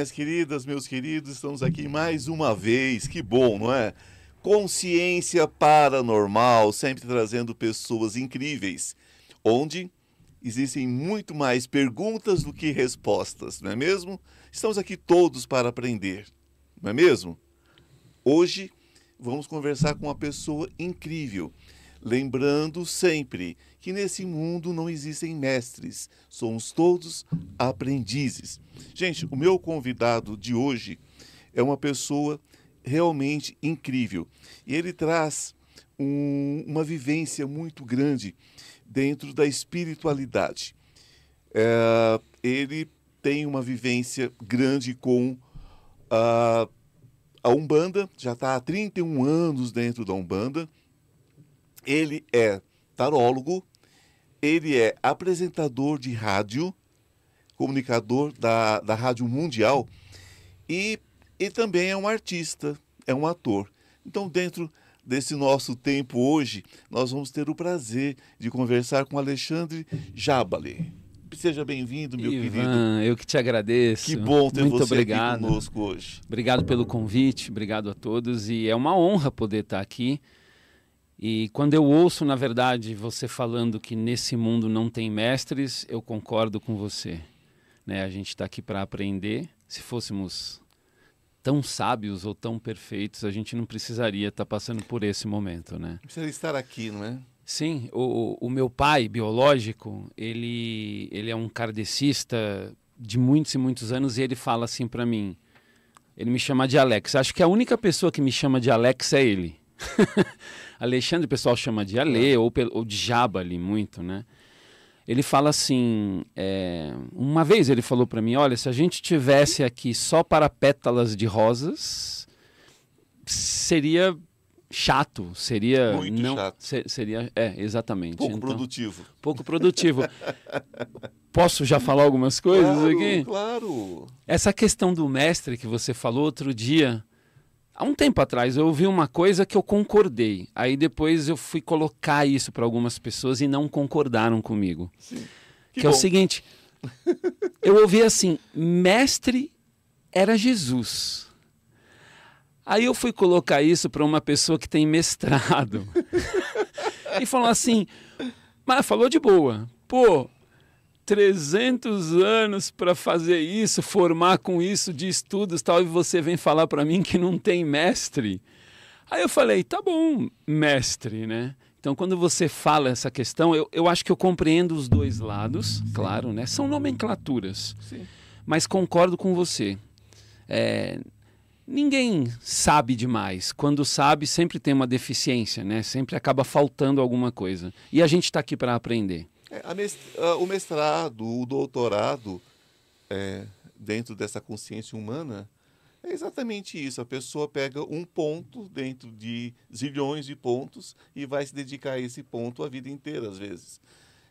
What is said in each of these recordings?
Minhas queridas, meus queridos, estamos aqui mais uma vez. Que bom, não é? Consciência Paranormal, sempre trazendo pessoas incríveis, onde existem muito mais perguntas do que respostas, não é mesmo? Estamos aqui todos para aprender, não é mesmo? Hoje vamos conversar com uma pessoa incrível. Lembrando sempre que nesse mundo não existem mestres, somos todos aprendizes. Gente, o meu convidado de hoje é uma pessoa realmente incrível e ele traz um, uma vivência muito grande dentro da espiritualidade. É, ele tem uma vivência grande com a, a Umbanda, já está há 31 anos dentro da Umbanda ele é tarólogo, ele é apresentador de rádio, comunicador da, da Rádio Mundial e, e também é um artista, é um ator. Então, dentro desse nosso tempo hoje, nós vamos ter o prazer de conversar com Alexandre Jabale. Seja bem-vindo, meu Ivan, querido. eu que te agradeço. Que bom ter Muito você obrigado. aqui conosco hoje. Obrigado pelo convite, obrigado a todos e é uma honra poder estar aqui. E quando eu ouço, na verdade, você falando que nesse mundo não tem mestres, eu concordo com você. Né? A gente está aqui para aprender. Se fôssemos tão sábios ou tão perfeitos, a gente não precisaria estar passando por esse momento, né? Precisa estar aqui, não é? Sim, o, o meu pai biológico, ele, ele é um kardecista de muitos e muitos anos e ele fala assim para mim, ele me chama de Alex. Acho que a única pessoa que me chama de Alex é ele. Alexandre, o pessoal chama de Ale ou, ou de Jaba ali muito, né? Ele fala assim, é, uma vez ele falou para mim, olha, se a gente tivesse aqui só para pétalas de rosas, seria chato, seria Muito não chato. se- seria é exatamente Pouco Então, produtivo. pouco produtivo. Posso já falar algumas coisas claro, aqui? Claro. Essa questão do mestre que você falou outro dia, há um tempo atrás eu ouvi uma coisa que eu concordei. Aí depois eu fui colocar isso para algumas pessoas e não concordaram comigo. Sim. Que, é o seguinte, eu ouvi assim, mestre era Jesus. Aí eu fui colocar isso para uma pessoa que tem mestrado. e falou assim, mas falou de boa. Pô, 300 anos para fazer isso, formar com isso de estudos, tal, e você vem falar para mim que não tem mestre. Aí eu falei, tá bom, mestre, né? Então, quando você fala essa questão, eu, eu acho que eu compreendo os dois lados, claro, né? São nomenclaturas, Sim. mas concordo com você. É, ninguém sabe demais. Quando sabe, sempre tem uma deficiência, né? Sempre acaba faltando alguma coisa. E a gente está aqui para aprender. É, a mes- ah, o mestrado, o doutorado, é, dentro dessa consciência humana, é exatamente isso. A pessoa pega um ponto dentro de zilhões de pontos e vai se dedicar a esse ponto a vida inteira, às vezes.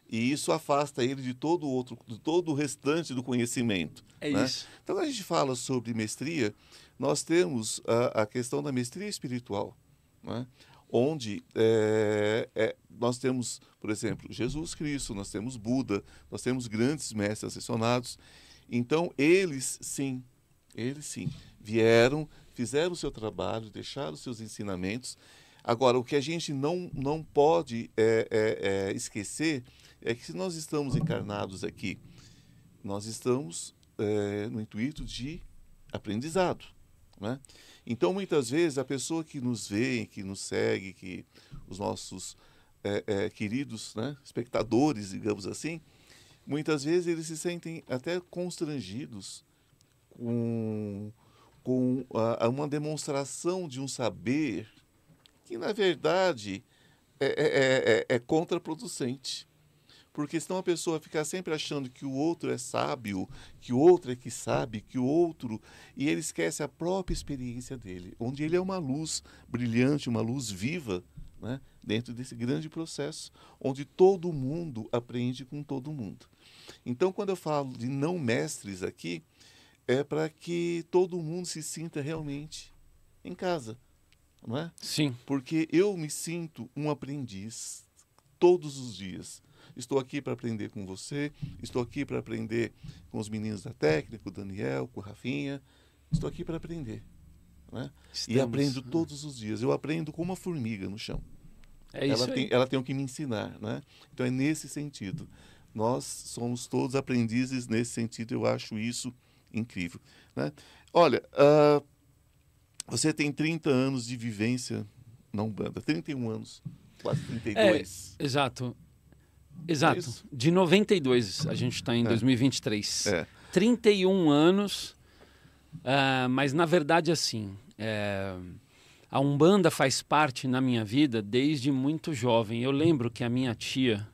E isso afasta ele de todo o outro, de todo o restante do conhecimento. É né? isso. Então, quando a gente fala sobre mestria, nós temos a, a questão da mestria espiritual, né? Onde é, é, nós temos, por exemplo, Jesus Cristo, nós temos Buda, nós temos grandes mestres ascensionados. Então, eles sim, eles sim, vieram, fizeram o seu trabalho, deixaram os seus ensinamentos. Agora, o que a gente não, não pode é, é, é, esquecer é que se nós estamos encarnados aqui, nós estamos é, no intuito de aprendizado. Né? Então, muitas vezes, a pessoa que nos vê, que nos segue, que os nossos é, é, queridos né, espectadores, digamos assim, muitas vezes eles se sentem até constrangidos com, com a, a uma demonstração de um saber que, na verdade, é, é, é, é contraproducente. Porque senão a pessoa fica sempre achando que o outro é sábio, que o outro é que sabe, que o outro. E ele esquece a própria experiência dele, onde ele é uma luz brilhante, uma luz viva, né? dentro desse grande processo, onde todo mundo aprende com todo mundo. Então, quando eu falo de não mestres aqui, é para que todo mundo se sinta realmente em casa, não é? Sim. Porque eu me sinto um aprendiz todos os dias. Estou aqui para aprender com você, estou aqui para aprender com os meninos da técnica, com o Daniel, com o Rafinha. Estou aqui para aprender. Né? e aprendo todos os dias. Eu aprendo com uma formiga no chão. É isso ela, tem, ela tem o que me ensinar. Né? Então é nesse sentido. Nós somos todos aprendizes nesse sentido. Eu acho isso incrível. Né? Olha, uh, você tem 30 anos de vivência na Umbanda, 31 anos, quase 32. É, exato. Exato. É de 92, a gente está em é. 2023. É. 31 anos Uh, mas na verdade, assim, é, a Umbanda faz parte na minha vida desde muito jovem. Eu lembro que a minha tia,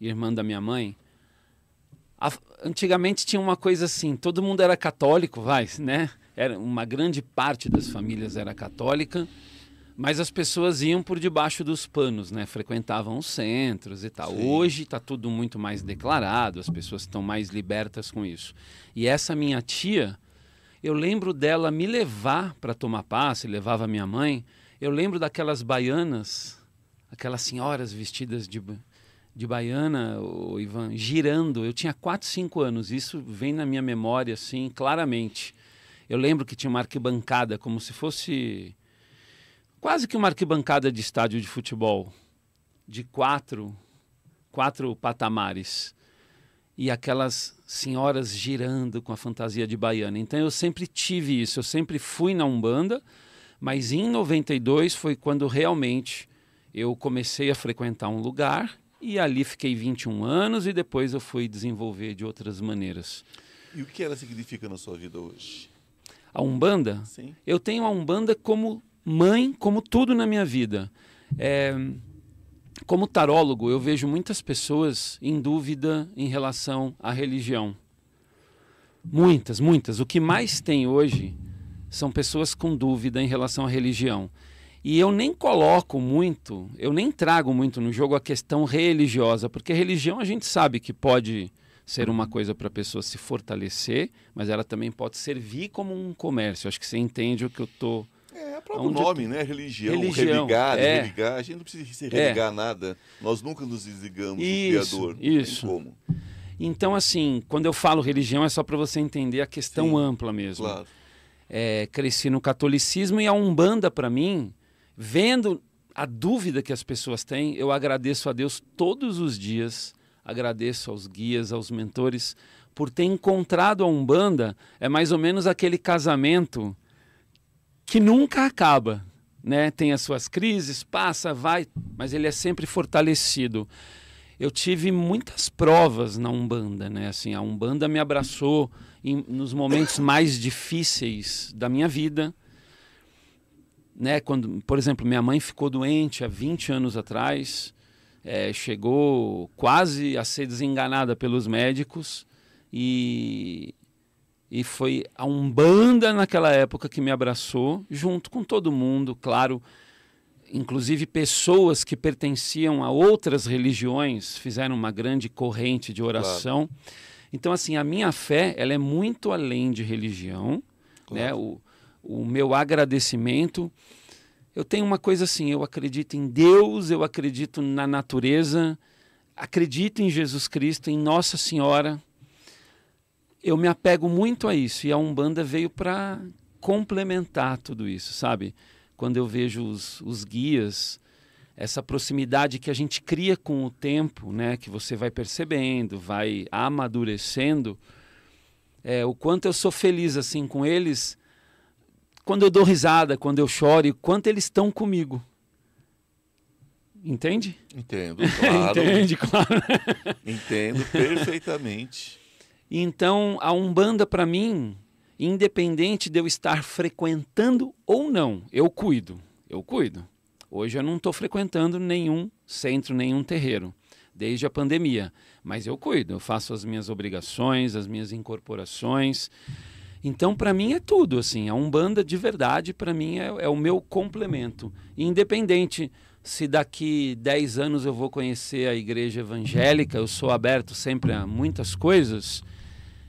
irmã da minha mãe, a, antigamente tinha uma coisa assim: todo mundo era católico, vai, né? Era, uma grande parte das famílias era católica, mas as pessoas iam por debaixo dos panos, né? Frequentavam os centros e tal. Sim. Hoje está tudo muito mais declarado, as pessoas estão mais libertas com isso. E essa minha tia eu lembro dela me levar para tomar passe, levava minha mãe. Eu lembro daquelas baianas, aquelas senhoras vestidas de, de baiana, o Ivan, girando. Eu tinha 4, 5 anos, isso vem na minha memória assim, claramente. Eu lembro que tinha uma arquibancada, como se fosse quase que uma arquibancada de estádio de futebol, de quatro, quatro patamares e aquelas senhoras girando com a fantasia de baiana. Então eu sempre tive isso, eu sempre fui na Umbanda, mas em 92 foi quando realmente eu comecei a frequentar um lugar e ali fiquei 21 anos e depois eu fui desenvolver de outras maneiras. E o que ela significa na sua vida hoje? A Umbanda? Sim. Eu tenho a Umbanda como mãe, como tudo na minha vida. É, como tarólogo, eu vejo muitas pessoas em dúvida em relação à religião. Muitas, muitas. O que mais tem hoje são pessoas com dúvida em relação à religião. E eu nem coloco muito, eu nem trago muito no jogo a questão religiosa, porque religião a gente sabe que pode ser uma coisa para a pessoa se fortalecer, mas ela também pode servir como um comércio. Acho que você entende o que eu estou é, o próprio nome, né? Religião, religião religar, é. religar. A gente não precisa se religar é. nada. Nós nunca nos desligamos isso, do Criador. Isso. como. Então, assim, quando eu falo religião, é só para você entender a questão Sim, ampla mesmo. Claro. É, cresci no catolicismo e a Umbanda, para mim, vendo a dúvida que as pessoas têm, eu agradeço a Deus todos os dias, agradeço aos guias, aos mentores, por ter encontrado a Umbanda. É mais ou menos aquele casamento que nunca acaba, né? Tem as suas crises, passa, vai, mas ele é sempre fortalecido. Eu tive muitas provas na Umbanda, né? Assim, a Umbanda me abraçou em, nos momentos mais difíceis da minha vida. Né? Quando, por exemplo, minha mãe ficou doente há 20 anos atrás, é, chegou quase a ser desenganada pelos médicos e e foi a Umbanda naquela época que me abraçou, junto com todo mundo, claro, inclusive pessoas que pertenciam a outras religiões fizeram uma grande corrente de oração. Claro. Então, assim, a minha fé ela é muito além de religião, claro. né? O, o meu agradecimento. Eu tenho uma coisa assim, eu acredito em Deus, eu acredito na natureza, acredito em Jesus Cristo, em Nossa Senhora, eu me apego muito a isso e a Umbanda veio para complementar tudo isso, sabe? Quando eu vejo os, os guias, essa proximidade que a gente cria com o tempo, né? Que você vai percebendo, vai amadurecendo, é, o quanto eu sou feliz assim com eles, quando eu dou risada, quando eu choro, e quanto eles estão comigo. Entende? Entendo, claro. Entende, claro. Entendo perfeitamente. Então, a Umbanda, para mim, independente de eu estar frequentando ou não, eu cuido. Eu cuido. Hoje eu não estou frequentando nenhum centro, nenhum terreiro, desde a pandemia. Mas eu cuido, eu faço as minhas obrigações, as minhas incorporações. Então, para mim é tudo, assim. A Umbanda, de verdade, para mim é, é, o meu complemento. Independente se daqui 10 anos eu vou conhecer a igreja evangélica, eu sou aberto sempre a muitas coisas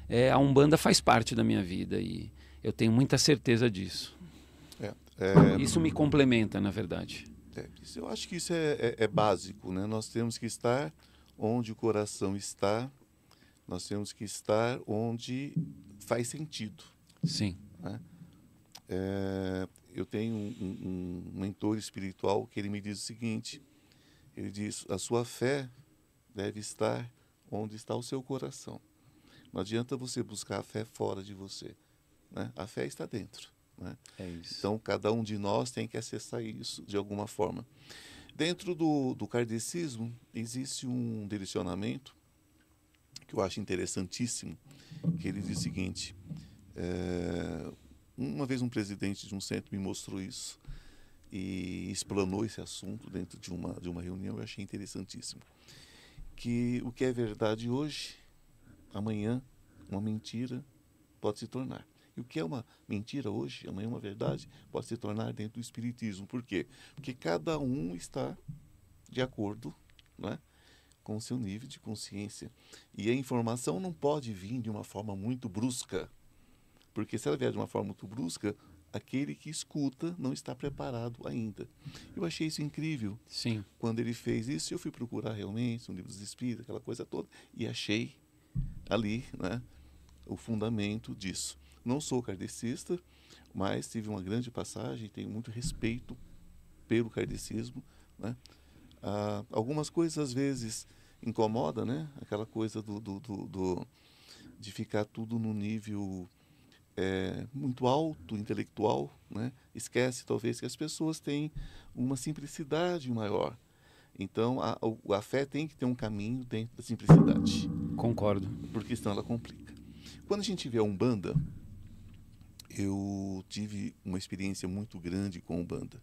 é, a Umbanda faz parte da minha vida e eu tenho muita certeza disso. É, é... Isso me complementa, na verdade. É, eu acho que isso é, é, é, básico, né? Nós temos que estar onde o coração está, nós temos que estar onde faz sentido. Sim. Né? Eu tenho um, um, um mentor espiritual que ele me diz o seguinte: ele diz, a sua fé deve estar onde está o seu coração. Não adianta você buscar a fé fora de você. Né? A fé está dentro. Né? É. Então, cada um de nós tem que acessar isso de alguma forma. Dentro do, do kardecismo, existe um direcionamento que eu acho interessantíssimo, que ele diz o seguinte, é, uma vez um presidente de um centro me mostrou isso e explanou esse assunto dentro de uma, de uma reunião, eu achei interessantíssimo. Que o que é verdade hoje, amanhã, uma mentira pode se tornar. E o que é uma mentira hoje, amanhã uma verdade, pode se tornar dentro do Espiritismo. Por quê? Porque cada um está de acordo né, com o seu nível de consciência. E a informação não pode vir de uma forma muito brusca. Porque se ela vier de uma forma muito brusca, aquele que escuta não está preparado ainda. Eu achei isso incrível. Sim. Quando ele fez isso, eu fui procurar realmente um livro dos Espíritos, aquela coisa toda, e achei ali né, o fundamento disso. Não sou kardecista, mas tive uma grande passagem, tenho muito respeito pelo kardecismo. Né? Ah, algumas coisas às vezes incomoda, né? Aquela coisa do, do, do, do de ficar tudo no nível é, muito alto, intelectual, né? Esquece talvez que as pessoas têm uma simplicidade maior. Então a, a fé tem que ter um caminho dentro da simplicidade. Concordo. Porque senão ela complica. Quando a gente vê a Umbanda, eu tive uma experiência muito grande com Umbanda.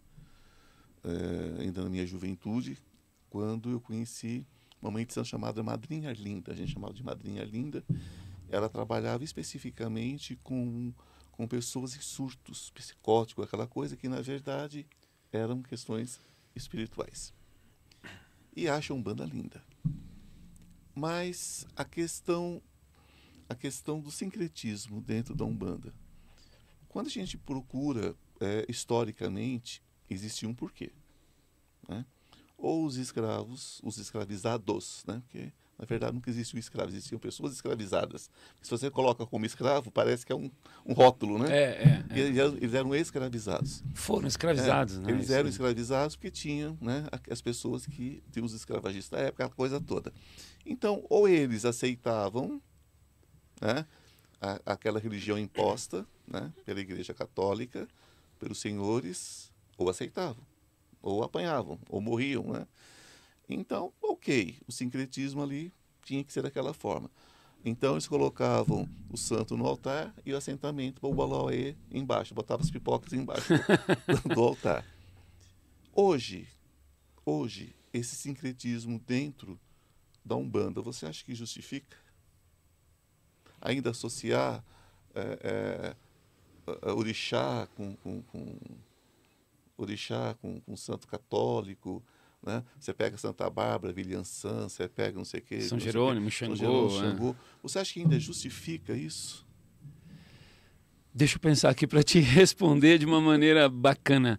É, ainda na minha juventude, quando eu conheci uma mãe de santo chamada Madrinha Linda, a gente chamava de Madrinha Linda. Ela trabalhava especificamente com, com pessoas em surtos psicóticos, aquela coisa que na verdade eram questões espirituais. E acha a Umbanda linda. Mas a questão a questão do sincretismo dentro da Umbanda quando a gente procura é, historicamente, existe um porquê. Né? Ou os escravos, os escravizados, né? porque na verdade nunca existiu escravo, existiam pessoas escravizadas. Se você coloca como escravo, parece que é um, um rótulo, né? É, é, é. Eles, eram escravizados. Foram escravizados, é, né? Eles eram escravizados porque tinham né, as pessoas que tinham os escravagistas da época, a coisa toda. Então, ou eles aceitavam né, a, aquela religião imposta né, pela Igreja Católica, pelos senhores, ou aceitavam, ou apanhavam, ou morriam. Né? Então, ok, o sincretismo ali tinha que ser daquela forma. Então eles colocavam o santo no altar e o assentamento para o balauê embaixo, botavam as pipocas embaixo do, do altar. Hoje, hoje, esse sincretismo dentro da Umbanda, você acha que justifica? ainda associar é, é, orixá com, com, com orixá com, com santo católico, né? Você pega Santa Bárbara, Vilhançã, você pega não sei o quê. São Jerônimo, Xangô. São Jerônimo, Xangô. É. Você acha que ainda justifica isso? Deixa eu pensar aqui para te responder de uma maneira bacana.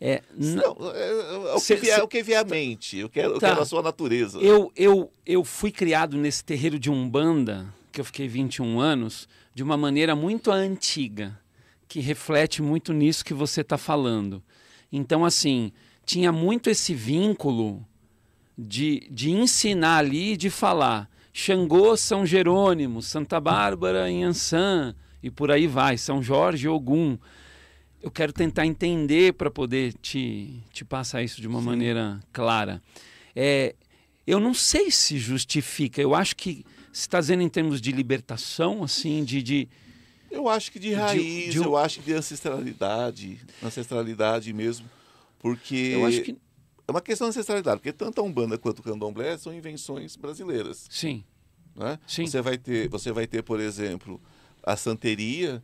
É, não, é, é, o, que vier, o que vier à mente, eu quero, tá. eu quero a sua natureza. Eu, eu, eu fui criado nesse terreiro de Umbanda, que eu fiquei 21 anos, de uma maneira muito antiga, que reflete muito nisso que você está falando. Então, assim, tinha muito esse vínculo de, de ensinar ali, de falar Xangô, São Jerônimo, Santa Bárbara, Ançã e por aí vai, São Jorge, Ogum. Eu quero tentar entender para poder te, te passar isso de uma Sim. maneira clara. É, eu não sei se justifica, eu acho que você está dizendo em termos de libertação, assim, de, de eu acho que de raiz, de, de, eu acho que de ancestralidade, ancestralidade mesmo, porque eu acho que é uma questão de ancestralidade, porque tanto a umbanda quanto o candomblé são invenções brasileiras. Sim. Né? Sim. Você vai ter, você vai ter, por exemplo, a santeria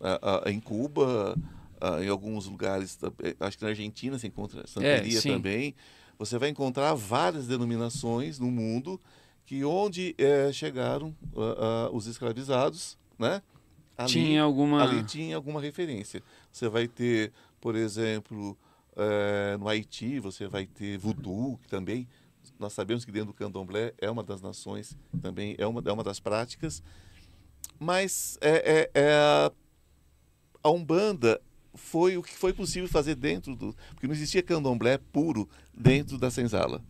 a, a, em Cuba, a, em alguns lugares, eh, acho que na Argentina se encontra santeria é, também. Você vai encontrar várias denominações no mundo que onde é, chegaram os escravizados, né? Ali, tinha alguma ali tinha alguma referência. Você vai ter, por exemplo, uh, no Haiti você vai ter voodoo que também nós sabemos que dentro do candomblé é uma das nações, também é uma, é uma das práticas, mas é, é, é a Umbanda foi o que foi possível fazer dentro do. Porque não existia candomblé puro dentro da senzala.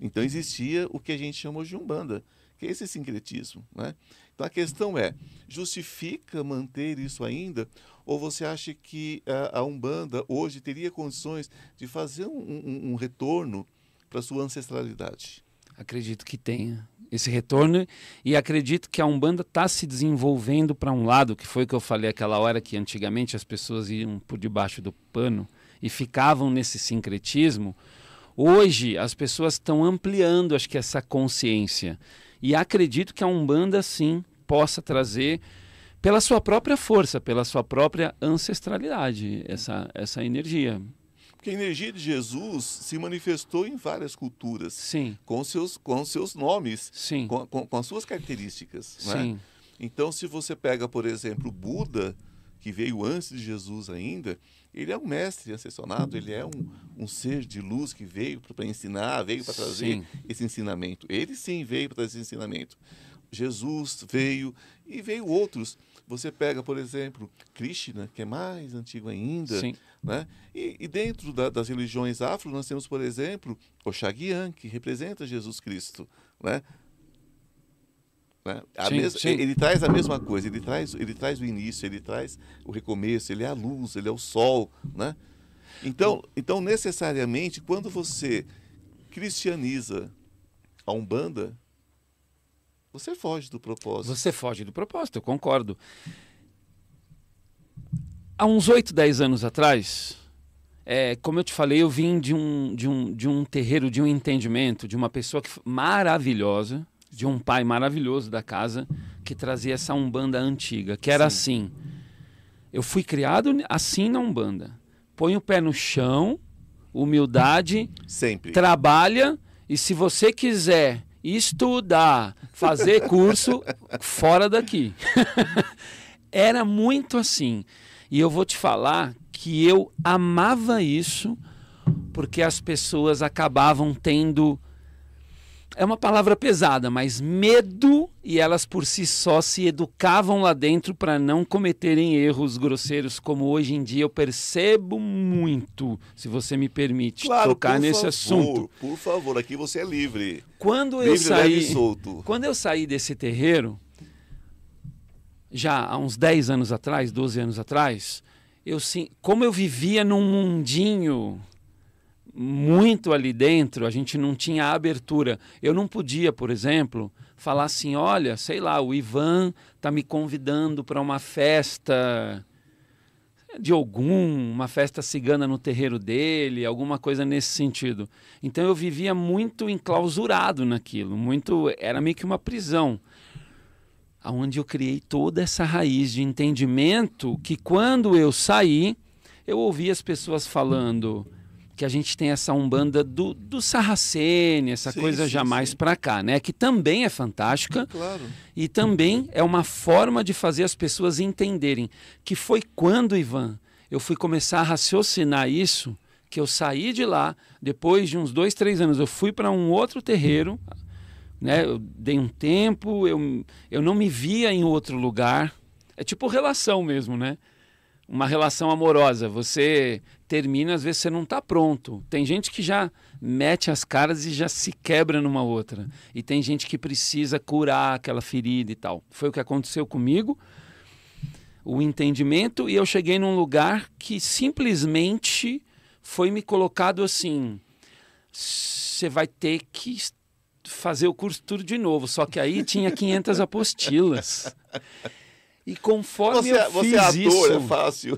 Então existia o que a gente chamou de Umbanda, que é esse sincretismo. Né? Então a questão é: justifica manter isso ainda? Ou você acha que a, a Umbanda hoje teria condições de fazer um, um, um retorno para sua ancestralidade? Acredito que tenha esse retorno e acredito que a Umbanda está se desenvolvendo para um lado, que foi o que eu falei aquela hora que antigamente as pessoas iam por debaixo do pano e ficavam nesse sincretismo. Hoje as pessoas estão ampliando, acho que essa consciência e acredito que a Umbanda sim possa trazer pela sua própria força, pela sua própria ancestralidade essa essa energia. Porque a energia de Jesus se manifestou em várias culturas. Sim. Com seus, com seus nomes. Sim. Com, com, com as suas características. É? Sim. Então, se você pega, por exemplo, Buda, que veio antes de Jesus ainda, ele é um mestre ascensionado, ele é um, um ser de luz que veio para ensinar, veio para trazer sim. esse ensinamento. Ele sim veio para trazer esse ensinamento. Jesus veio e veio outros. Você pega, por exemplo, Krishna, que é mais antigo ainda. Sim. Né? E, e dentro da, das religiões afro, nós temos, por exemplo, o Shagyan, que representa Jesus Cristo. Né? Né? Sim, sim. Ele traz a mesma coisa, ele traz, ele traz o início, ele traz o recomeço, ele é a luz, ele é o sol. Né? Então, então, necessariamente, quando você cristianiza a Umbanda, você foge do propósito. Você foge do propósito, eu concordo. Há uns 8, 10 anos atrás, é, como eu te falei, eu vim de um, de, um, de um terreiro, de um entendimento, de uma pessoa que, maravilhosa, de um pai maravilhoso da casa, que trazia essa Umbanda antiga, que era Sim. assim. Eu fui criado assim na Umbanda. Põe o pé no chão, humildade, Sempre. trabalha, e se você quiser estudar, fazer curso fora daqui. Era muito assim. E eu vou te falar que eu amava isso porque as pessoas acabavam tendo é uma palavra pesada, mas medo e elas por si só se educavam lá dentro para não cometerem erros grosseiros, como hoje em dia eu percebo muito, se você me permite claro, tocar nesse favor, assunto. Por favor, aqui você é livre. Quando livre, eu saí, solto. quando eu saí desse terreiro, já há uns 10 anos atrás, 12 anos atrás, eu sim, como eu vivia num mundinho muito ali dentro, a gente não tinha abertura. Eu não podia, por exemplo, falar assim: olha, sei lá, o Ivan está me convidando para uma festa de algum, uma festa cigana no terreiro dele, alguma coisa nesse sentido. Então eu vivia muito enclausurado naquilo, muito era meio que uma prisão. Onde eu criei toda essa raiz de entendimento que quando eu saí, eu ouvi as pessoas falando que a gente tem essa umbanda do, do Sarracene, essa Sim, coisa sim, já mais sim. para cá, né? Que também é fantástica Claro. e também é uma forma de fazer as pessoas entenderem que foi quando, Ivan, eu fui começar a raciocinar isso, que eu saí de lá, depois de uns dois, três anos, eu fui para um outro terreiro, né? Eu dei um tempo, eu, eu não me via em outro lugar. É tipo relação mesmo, né? Uma relação amorosa. Você termina, às vezes você não está pronto. Tem gente que já mete as caras e já se quebra numa outra. E tem gente que precisa curar aquela ferida e tal. Foi o que aconteceu comigo. O entendimento, e eu cheguei num lugar que simplesmente foi me colocado assim: você vai ter que fazer o curso tudo de novo. Só que aí tinha 500 apostilas. E conforme Você, eu você fiz é ator, isso, é fácil.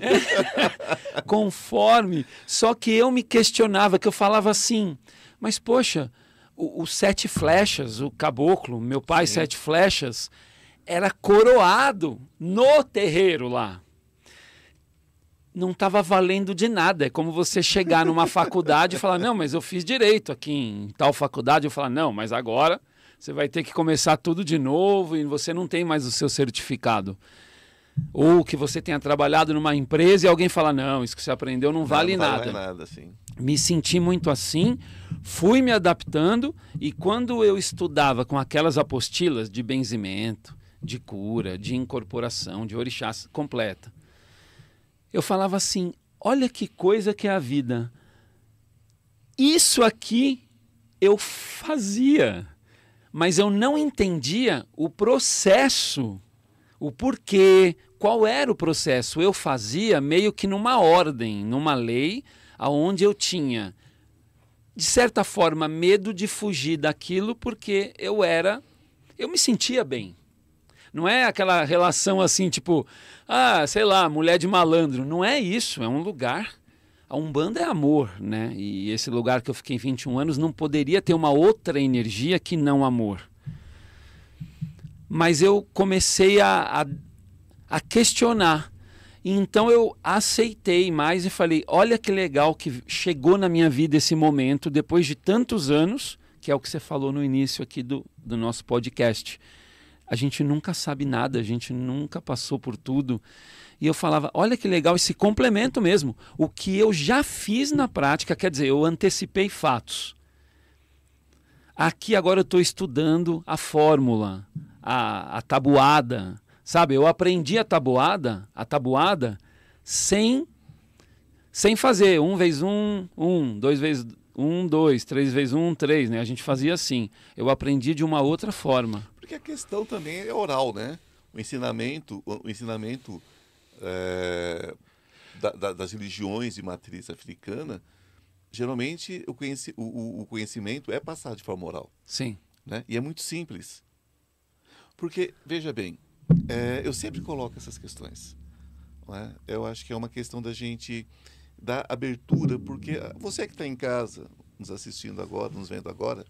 conforme, só que eu me questionava, que eu falava assim, mas poxa, o, o sete flechas, o caboclo, meu pai Sim. sete flechas, era coroado no terreiro lá. Não estava valendo de nada. É como você chegar numa faculdade e falar, não, mas eu fiz direito aqui em tal faculdade. Eu falar, não, mas agora você vai ter que começar tudo de novo e você não tem mais o seu certificado. Ou que você tenha trabalhado numa empresa e alguém fala, não, isso que você aprendeu não vale não, nada. Não vale nada, sim. Me senti muito assim, Fui me adaptando e quando eu estudava com aquelas apostilas de benzimento, de cura, de incorporação, de orixás completa, eu falava assim: olha que coisa que é a vida. Isso aqui eu fazia, mas eu não entendia o processo, o porquê, qual era o processo. Eu fazia meio que numa ordem, numa lei, aonde eu tinha, de certa forma, medo de fugir daquilo porque eu era, eu me sentia bem. Não é aquela relação assim, tipo, ah, sei lá, mulher de malandro. Não é isso, é um lugar. A Umbanda é amor, né? E esse lugar que eu fiquei 21 anos não poderia ter uma outra energia que não amor. Mas eu comecei a, a, a questionar. Então eu aceitei mais e falei: olha que legal que chegou na minha vida esse momento, depois de tantos anos, que é o que você falou no início aqui do, do nosso podcast a gente nunca sabe nada, a gente nunca passou por tudo. E eu falava, olha que legal esse complemento mesmo. O que eu já fiz na prática, quer dizer, eu antecipei fatos. Aqui agora eu estou estudando a fórmula, a, a tabuada. Sabe, eu aprendi a tabuada, a tabuada, sem, sem fazer um vezes um, um, dois vezes um, dois, três vezes um, três, né? A gente fazia assim. Eu aprendi de uma outra forma porque a questão também é oral, né? O ensinamento, o ensinamento é, da, da, das religiões de matriz africana, geralmente o, conheci, o, o, conhecimento é passado de forma oral. Sim. Né? E é muito simples. Porque, veja bem, é, eu sempre coloco essas questões. É? Eu acho que é uma questão da gente dar abertura, porque você que está em casa, nos assistindo agora, nos vendo agora,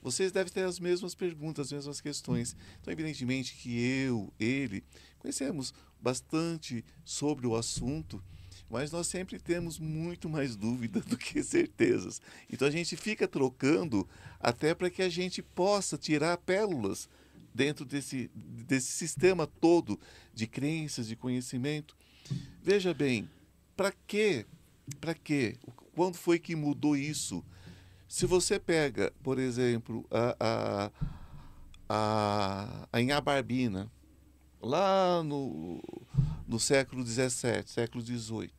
vocês devem ter as mesmas perguntas, as mesmas questões. Então, evidentemente que eu, ele, conhecemos bastante sobre o assunto, mas nós sempre temos muito mais dúvidas do que certezas. Então, a gente fica trocando até para que a gente possa tirar pérolas dentro desse, desse sistema todo de crenças, de conhecimento. Veja bem, para quê? Para quê? Quando foi que mudou isso? Se você pega, por exemplo, a, a, a, a Inhabarbina, lá no, no século XVII, século XVIII,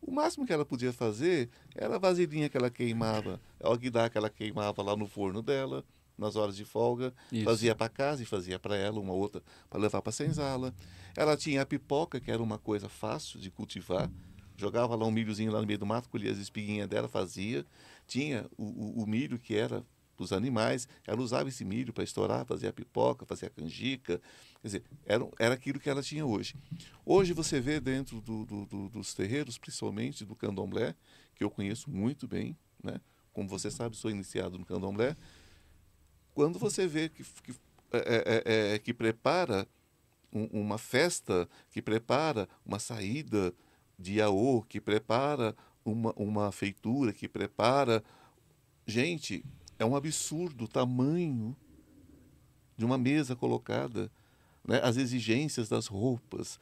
o máximo que ela podia fazer era a vasilhinha que ela queimava, a alguidar que ela queimava lá no forno dela, nas horas de folga, Isso. fazia para casa e fazia para ela uma outra para levar para a senzala. Ela tinha a pipoca, que era uma coisa fácil de cultivar, jogava lá um milhozinho lá no meio do mato, colhia as espiguinhas dela, fazia tinha o, o, o milho que era dos animais, ela usava esse milho para estourar, fazer a pipoca, fazer a canjica, quer dizer, era, era aquilo que ela tinha hoje. Hoje você vê dentro do, do, do, dos terreiros, principalmente do candomblé, que eu conheço muito bem, né? como você sabe, sou iniciado no candomblé, quando você vê que, que, é, é, é, é que prepara um, uma festa, que prepara uma saída de Iaô, que prepara uma, uma feitura que prepara. Gente, é um absurdo o tamanho de uma mesa colocada, né? as exigências das roupas.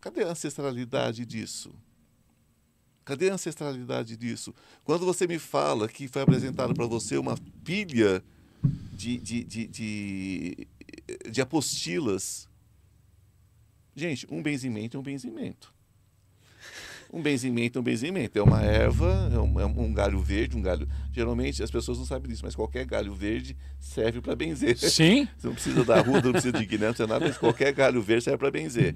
Cadê a ancestralidade disso? Cadê a ancestralidade disso? Quando você me fala que foi apresentado para você uma pilha de, de, de, de, de apostilas, gente, um benzimento é um benzimento. Um benzimento é um benzimento. É uma erva, é um, é um, galho verde, um galho. Geralmente as pessoas não sabem disso, mas qualquer galho verde serve para benzer. Sim. Você não precisa da ruda, não precisa de guiné, não precisa nada, mas qualquer galho verde serve para benzer.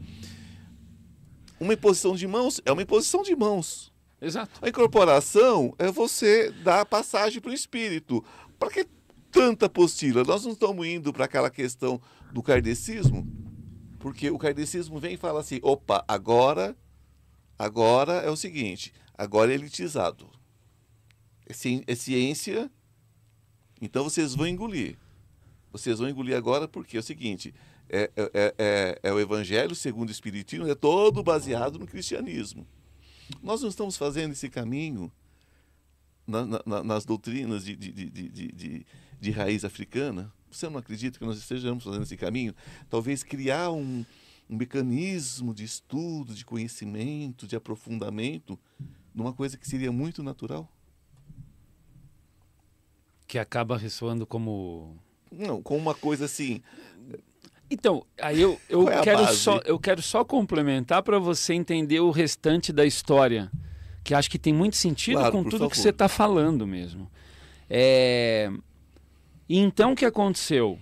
Uma imposição de mãos é uma imposição de mãos. Exato. A incorporação é você dar passagem para o espírito. Para que tanta apostila? Nós não estamos indo para aquela questão do kardecismo, porque o kardecismo vem e fala assim: opa, agora Agora é o seguinte, agora é elitizado. É, ci é ciência, então vocês vão engolir. Vocês vão engolir agora porque é o seguinte, é, é, é, é, é o evangelho segundo o espiritismo, é todo baseado no cristianismo. Nós não estamos fazendo esse caminho na, na, nas doutrinas de, de, de, de raiz africana. Você não acredita que nós estejamos fazendo esse caminho? Talvez criar um, um mecanismo de estudo, de conhecimento, de aprofundamento, numa coisa que seria muito natural? Que acaba ressoando como. Não, com uma coisa assim. Então, aí eu, eu, é quero, base? só, eu quero só complementar para você entender o restante da história, que acho que tem muito sentido Claro, com tudo que favor. você está falando mesmo. É... e Então, o que aconteceu?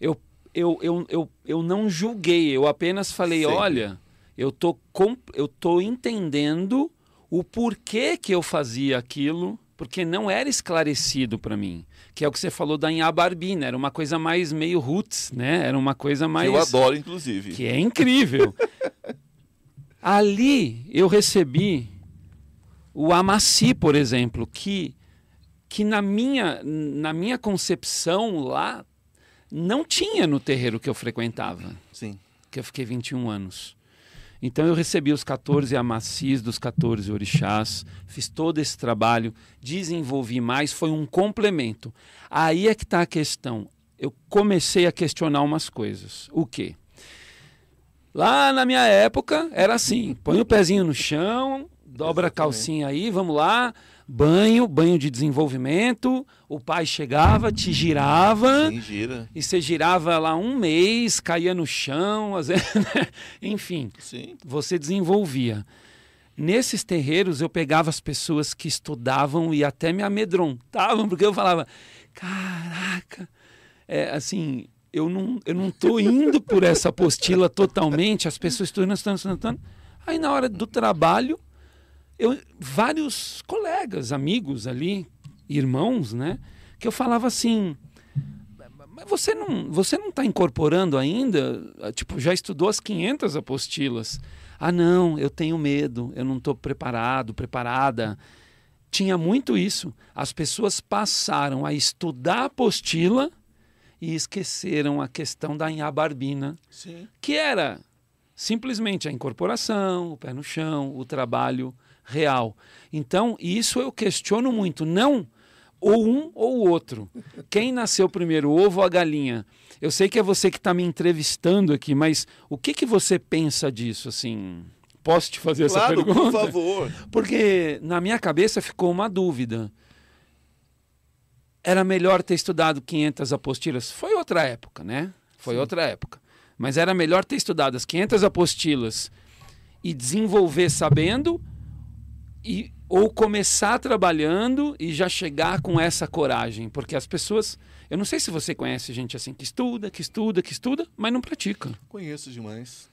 Eu, eu, eu, eu, eu não julguei, eu apenas falei: Sempre. olha, eu tô, com, eu tô entendendo o porquê que eu fazia aquilo, porque não era esclarecido para mim. Que é o que você falou da Inhabarbina, era uma coisa mais meio roots, né? Era uma coisa mais. Que eu adoro, inclusive. Que é incrível. Ali eu recebi o Amaci, por exemplo, que, que na, minha, na minha concepção lá não tinha no terreiro que eu frequentava, Sim. que eu fiquei 21 anos. Então eu recebi os 14 amacis dos 14 orixás, fiz todo esse trabalho, desenvolvi mais, foi um complemento. Aí é que está a questão. Eu comecei a questionar umas coisas. O quê? Lá na minha época era assim: põe o pezinho no chão, dobra a calcinha aí, vamos lá, banho, banho de desenvolvimento. O pai chegava, te girava. Sim, gira. E você girava lá um mês, caía no chão, às vezes, né? enfim, Sim. você desenvolvia. Nesses terreiros eu pegava as pessoas que estudavam e até me amedrontavam, porque eu falava, caraca, é, assim, eu não, eu não tô indo por essa apostila totalmente, as pessoas estudando, estudando, estudando. Aí na hora do trabalho, eu, vários colegas, amigos ali, irmãos, né, que eu falava assim, mas você não você não está incorporando ainda? Tipo, já estudou as 500 apostilas. Ah, não, eu tenho medo, eu não estou preparado, preparada. Tinha muito isso. As pessoas passaram a estudar a apostila e esqueceram a questão da inhabarbina, Sim. que era simplesmente a incorporação, o pé no chão, o trabalho real. Então, isso eu questiono muito, não ou um ou o outro. Quem nasceu primeiro, o ovo ou a galinha? Eu sei que é você que está me entrevistando aqui, mas o que, que você pensa disso? Assim, posso te fazer essa Claro, pergunta? por favor. Porque na minha cabeça ficou uma dúvida. Era melhor ter estudado 500 apostilas? Foi outra época, né? Foi Sim. outra época. Mas era melhor ter estudado as 500 apostilas e desenvolver sabendo e ou começar trabalhando e já chegar com essa coragem, porque as pessoas, eu não sei se você conhece gente assim que estuda, que estuda, que estuda, mas não pratica. Conheço demais.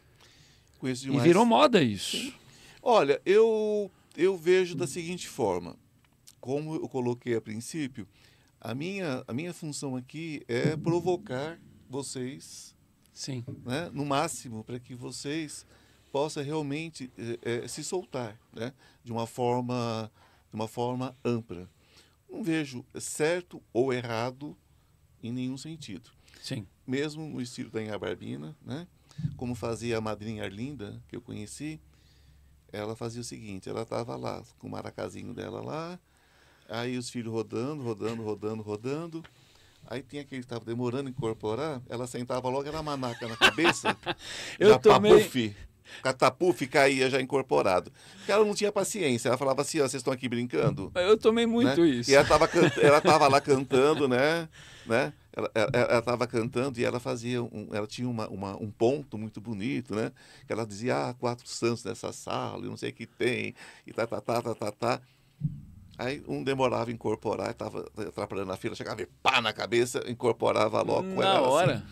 Conheço E demais. virou moda isso. Olha, eu, eu vejo da seguinte forma. Como eu coloquei a princípio, a minha, a minha função aqui é provocar vocês, Sim. né, no máximo, para que vocês possam realmente eh, eh, se soltar né, de, uma forma, de uma forma ampla. Não vejo certo ou errado em nenhum sentido. Sim. mesmo no estilo da Inhabarbina, né? Como fazia a madrinha Arlinda, que eu conheci, ela fazia o seguinte, ela estava lá, com o maracazinho dela lá, aí os filhos rodando, rodando, rodando, rodando, aí tinha aquele que estava demorando a incorporar, ela sentava logo, era manaca na cabeça, Eu já tomei- papuf, catapuf, caía já incorporado. Porque ela não tinha paciência, ela falava assim, ó, vocês estão aqui brincando? Eu tomei muito né? isso. E ela estava ela tava lá cantando, né? né? Ela estava cantando e ela fazia um, ela tinha uma, uma- um ponto muito bonito, né? Que ela dizia, ah, quatro santos nessa sala, eu não sei o que tem, e tá, tá, tá, tá, tá, tá. Aí um demorava a incorporar, estava atrapalhando a fila, chegava e pá na cabeça, incorporava logo com Na ela. assim. hora.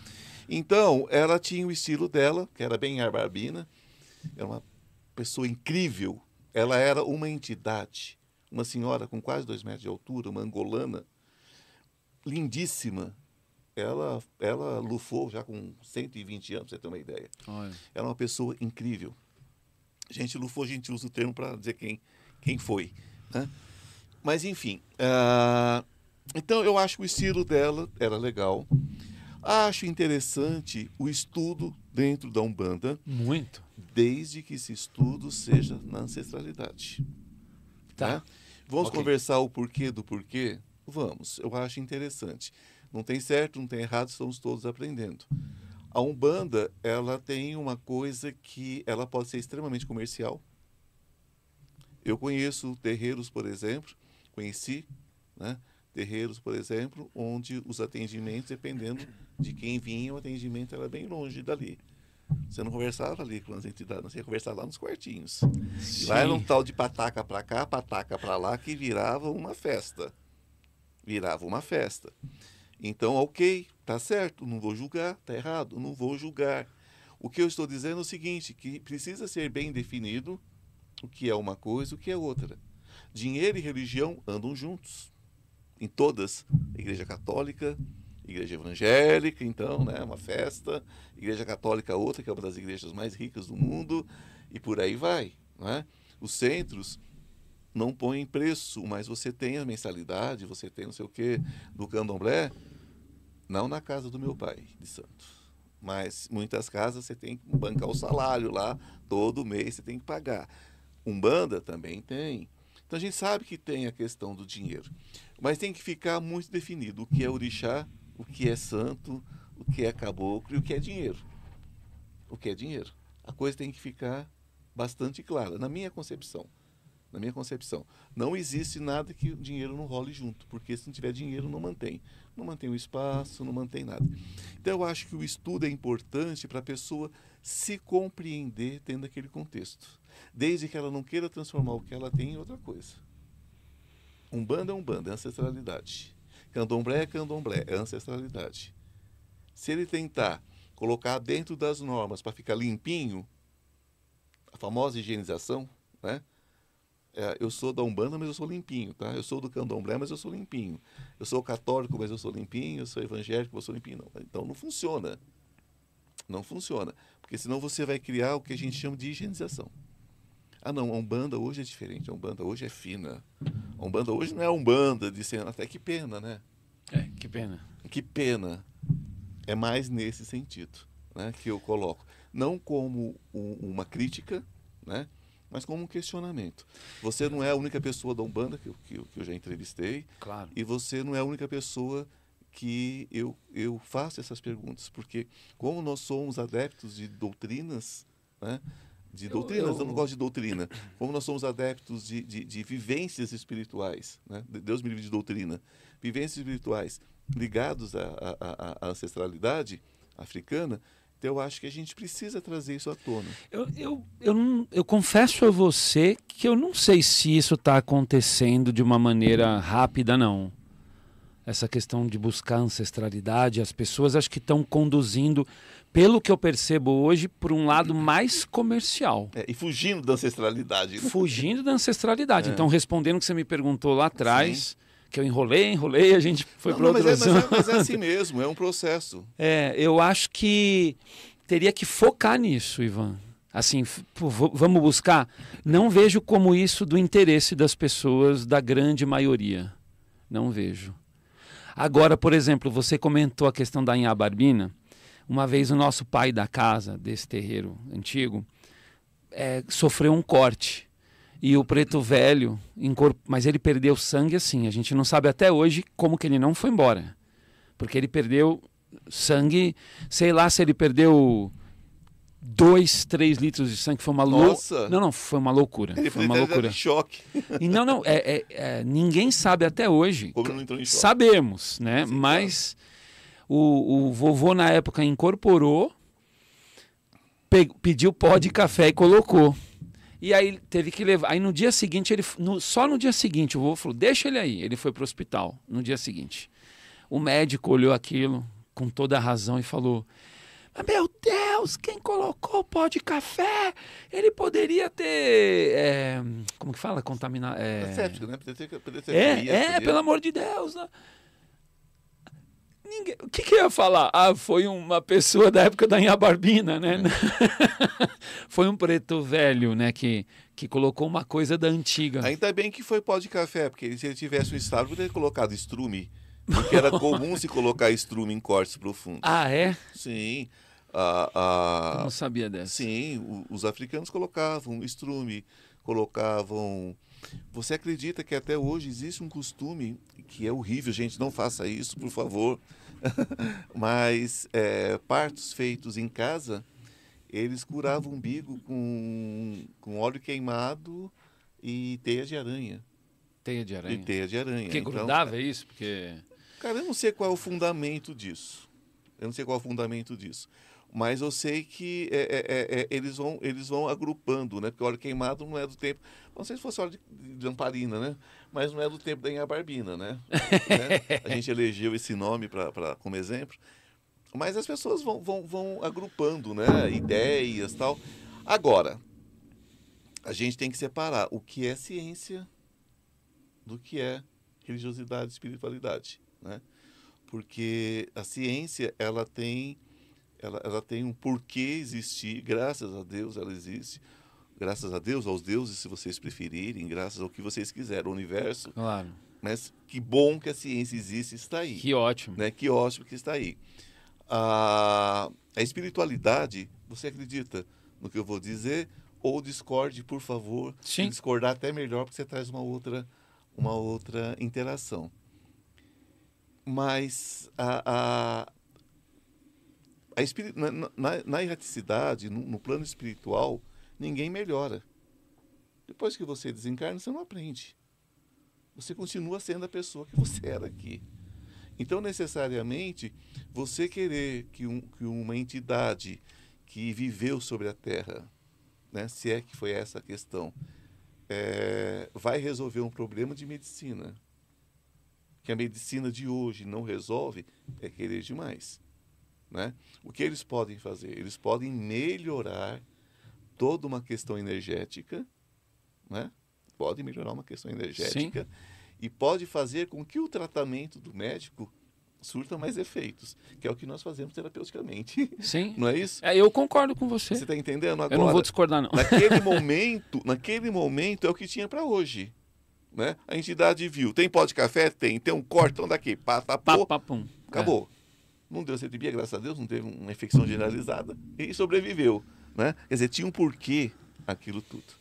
Então, ela tinha o estilo dela, que era bem arbarbina, era uma pessoa incrível. Ela era uma entidade, uma senhora com quase dois metros de altura, uma angolana, lindíssima. Ela, ela lufou já com 120 anos, pra você ter uma ideia. Olha. Era uma pessoa incrível. Gente, lufou, a gente usa o termo para dizer quem, quem foi. Né? Mas, enfim. ah, então, eu acho que o estilo dela era legal. Acho interessante o estudo dentro da Umbanda, Muito. Desde que esse estudo seja na ancestralidade. Tá. né? Vamos Ok. conversar o porquê do porquê? Vamos, eu acho interessante. Não tem certo, não tem errado, estamos todos aprendendo. A Umbanda, ela tem uma coisa que ela pode ser extremamente comercial. Eu conheço terreiros, por exemplo, conheci, né? terreiros, por exemplo, onde os atendimentos, dependendo de quem vinha, o atendimento era bem longe dali. Você não conversava ali com as entidades, você ia conversar lá nos quartinhos. Sim. Lá era um tal de pataca para cá, pataca para lá, que virava uma festa. Virava uma festa. Então, ok, tá certo, não vou julgar, tá errado, não vou julgar. O que eu estou dizendo é o seguinte, que precisa ser bem definido o que é uma coisa e o que é outra. Dinheiro e religião andam juntos. Em todas. Igreja Católica, Igreja Evangélica, então, né, uma festa. Igreja Católica outra, que é uma das igrejas mais ricas do mundo. E por aí vai. Né? Os centros não põem preço, mas você tem a mensalidade, você tem não sei o quê do candomblé não na casa do meu pai, de santo. Mas muitas casas você tem que bancar o salário lá, todo mês você tem que pagar. Umbanda também tem. Então a gente sabe que tem a questão do dinheiro. Mas tem que ficar muito definido o que é orixá, o que é santo, o que é caboclo e o que é dinheiro. O que é dinheiro. A coisa tem que ficar bastante clara, na minha concepção na minha concepção. Não existe nada que o dinheiro não role junto, porque se não tiver dinheiro, não mantém. Não mantém o espaço, não mantém nada. Então, eu acho que o estudo é importante para a pessoa se compreender dentro daquele contexto, desde que ela não queira transformar o que ela tem em outra coisa. Umbanda é Umbanda, é ancestralidade. Candomblé é Candomblé, é ancestralidade. Se ele tentar colocar dentro das normas para ficar limpinho, a famosa higienização, né? É, eu sou da Umbanda, mas eu sou limpinho, tá? Eu sou do Candomblé, mas eu sou limpinho. Eu sou católico, mas eu sou limpinho. Eu sou evangélico, mas eu sou limpinho. Não. Então não funciona. Não funciona. Porque senão você vai criar o que a gente chama de higienização. Ah, não, a Umbanda hoje é diferente. A Umbanda hoje é fina. A Umbanda hoje não é a Umbanda de ser... Até que pena, né? É, que pena. Que pena. É mais nesse sentido né, que eu coloco. Não como um, uma crítica, né? mas como um questionamento. Você não é a única pessoa da Umbanda que, que, que eu já entrevistei. Claro. E você não é a única pessoa que eu, eu faço essas perguntas, porque como nós somos adeptos de doutrinas, né? De eu, doutrinas, eu... eu... não gosto de doutrina, como nós somos adeptos de, de, de vivências espirituais, né? Deus me livre de doutrina, vivências espirituais ligados à ancestralidade africana, então, eu acho que a gente precisa trazer isso à tona. Eu, eu, eu, não, eu confesso a você que eu não sei se isso está acontecendo de uma maneira rápida, não. Essa questão de buscar ancestralidade, as pessoas acho que estão conduzindo, pelo que eu percebo hoje, por um lado mais comercial. É, e fugindo da ancestralidade. Né? Fugindo da ancestralidade. É. Então, respondendo o que você me perguntou lá atrás. Sim que eu enrolei, enrolei, a gente foi para outro mas, é, mas, é, mas é assim mesmo, é um processo. É, eu acho que teria que focar nisso, Ivan. Assim, vamos buscar. Não vejo como isso do interesse das pessoas, da grande maioria. Não vejo. Agora, por exemplo, você comentou a questão da Inhabarbina. Uma vez o nosso pai da casa, desse terreiro antigo, é, sofreu um corte e o preto velho, mas ele perdeu sangue assim. A gente não sabe até hoje como que ele não foi embora. Porque ele perdeu sangue, sei lá se ele perdeu dois, três litros de sangue, foi uma loucura. Não, não, foi uma loucura. Ele foi uma loucura. choque. E não, não, é, é, é, ninguém sabe até hoje. Como não entrou em choque. Sabemos, né? Sim, Mas claro. O, o vovô na época incorporou, pediu pó de café e colocou. E aí teve que levar. Aí no dia seguinte, ele, no, só no dia seguinte, o vovô falou: deixa ele aí. Ele foi para o hospital no dia seguinte. O médico olhou aquilo com toda a razão e falou: meu Deus, quem colocou o pó de café? Ele poderia ter. É, como que fala? Contaminar. É, é séptico, né? Poderia ter, poderia ter é, é pelo amor de Deus. Né? Ninguém... O que, que eu ia falar? Ah, foi uma pessoa da época da Inhabarbina, né? É. foi um preto velho, né? Que, que colocou uma coisa da antiga. Ainda bem que foi pó de café, porque se ele tivesse um estado, poderia ter colocado estrume. Porque era comum se colocar estrume em cortes profundos. Ah, é? Sim. Ah, ah, eu não sabia dessa. Sim, os africanos colocavam estrume, colocavam você acredita que até hoje existe um costume que é horrível, gente, não faça isso, por favor. Mas é, partos feitos em casa, eles curavam o umbigo com, com óleo queimado e teia de aranha. Teia de aranha. de teia de aranha. Porque Então, grudava, é isso? Porque... Cara, eu não sei qual é o fundamento disso. Eu não sei qual é o fundamento disso. Mas eu sei que é, é, é, é, eles, vão, eles vão agrupando, né? Porque óleo queimado não é do tempo. Não sei se fosse óleo de, de lamparina, né? Mas não é do tempo da Inhabarbina, né? né? A gente elegeu esse nome pra, pra, como exemplo. Mas as pessoas vão, vão, vão agrupando, né? Ideias tal. Agora, a gente tem que separar o que é ciência do que é religiosidade e espiritualidade, né? Porque a ciência, ela tem ela, ela tem um porquê existir, graças a Deus ela existe, graças a Deus, aos deuses, se vocês preferirem, graças ao que vocês quiserem, o universo. Claro. Mas que bom que a ciência existe está aí. Que ótimo. Né? Que ótimo que está aí. A, a espiritualidade, você acredita no que eu vou dizer? Ou discorde, por favor. Sim. Discordar até melhor, porque você traz uma outra, uma outra interação. Mas a, a, a espiri- na, na, na erraticidade, no, no plano espiritual, ninguém melhora. Depois que você desencarna, você não aprende. Você continua sendo a pessoa que você era aqui. Então, necessariamente, você querer que, um, que uma entidade que viveu sobre a Terra, né, se é que foi essa a questão, é, vai resolver um problema de medicina, que a medicina de hoje não resolve, é querer demais. Né? O que eles podem fazer? Eles podem melhorar toda uma questão energética, né? pode melhorar uma questão energética e pode fazer com que o tratamento do médico surta mais efeitos, que é o que nós fazemos terapeuticamente. Sim. Não é isso? É, eu concordo com você. Você está entendendo? Agora, eu não vou discordar, não. naquele momento, naquele momento é o que tinha para hoje. Né? A entidade viu, tem pó de café? Tem. Tem um cortão daqui, pá, tapou, Pá, pá, pum. acabou. Não deu septicemia, graças a Deus, não teve uma infecção generalizada e sobreviveu. Né? Quer dizer, tinha um porquê aquilo tudo.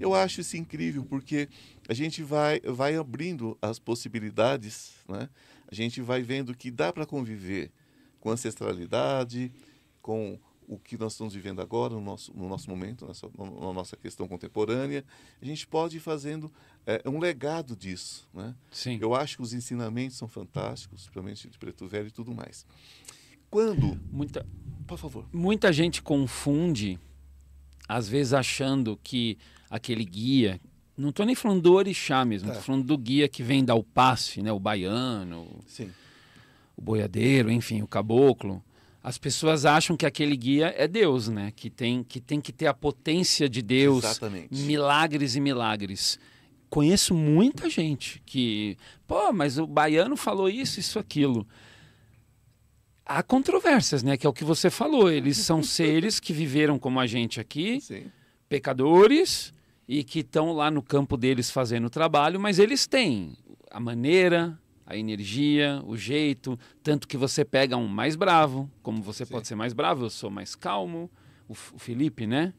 Eu acho isso incrível porque a gente vai, vai abrindo as possibilidades, né? a gente vai vendo que dá para conviver com ancestralidade, com o que nós estamos vivendo agora, no nosso, no nosso momento, nessa, na nossa questão contemporânea. A gente pode ir fazendo é, um legado disso. Né? Sim. Eu acho que os ensinamentos são fantásticos, principalmente de Preto Velho e tudo mais. Quando, Muita, por favor, muita gente confunde, às vezes achando que aquele guia. Não estou nem falando do orixá mesmo, Tá. estou falando do guia que vem da Alpace, né? O baiano, sim, o boiadeiro, enfim, o caboclo. As pessoas acham que aquele guia é Deus, né? Que tem que, tem que ter a potência de Deus, exatamente. milagres e milagres. Conheço muita gente que, pô, mas o baiano falou isso, isso, aquilo. Há controvérsias, né? Que é o que você falou. Eles são seres que viveram como a gente aqui, Sim, pecadores, e que estão lá no campo deles fazendo o trabalho, mas eles têm a maneira, a energia, o jeito, tanto que você pega um mais bravo, como você Sim. pode ser mais bravo, eu sou mais calmo, o, o Felipe, né?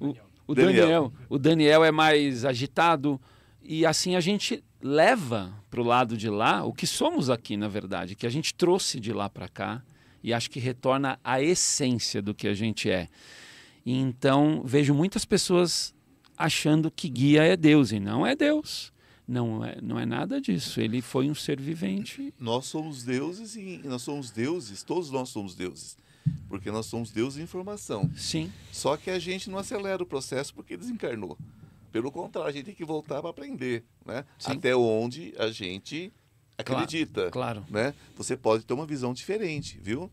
O, o Daniel. Daniel. O Daniel é mais agitado e assim a gente leva para o lado de lá o que somos aqui, na verdade, que a gente trouxe de lá para cá e acho que retorna a essência do que a gente é. E então vejo muitas pessoas achando que guia é Deus e não é Deus. Não é, não é nada disso. Ele foi um ser vivente. nós somos deuses e nós somos deuses, todos nós somos deuses, porque nós somos deuses em informação. Sim, Só que a gente não acelera o processo porque desencarnou. Pelo contrário, a gente tem que voltar para aprender, né? Sim. Até onde a gente acredita, claro. né? Você pode ter uma visão diferente, viu?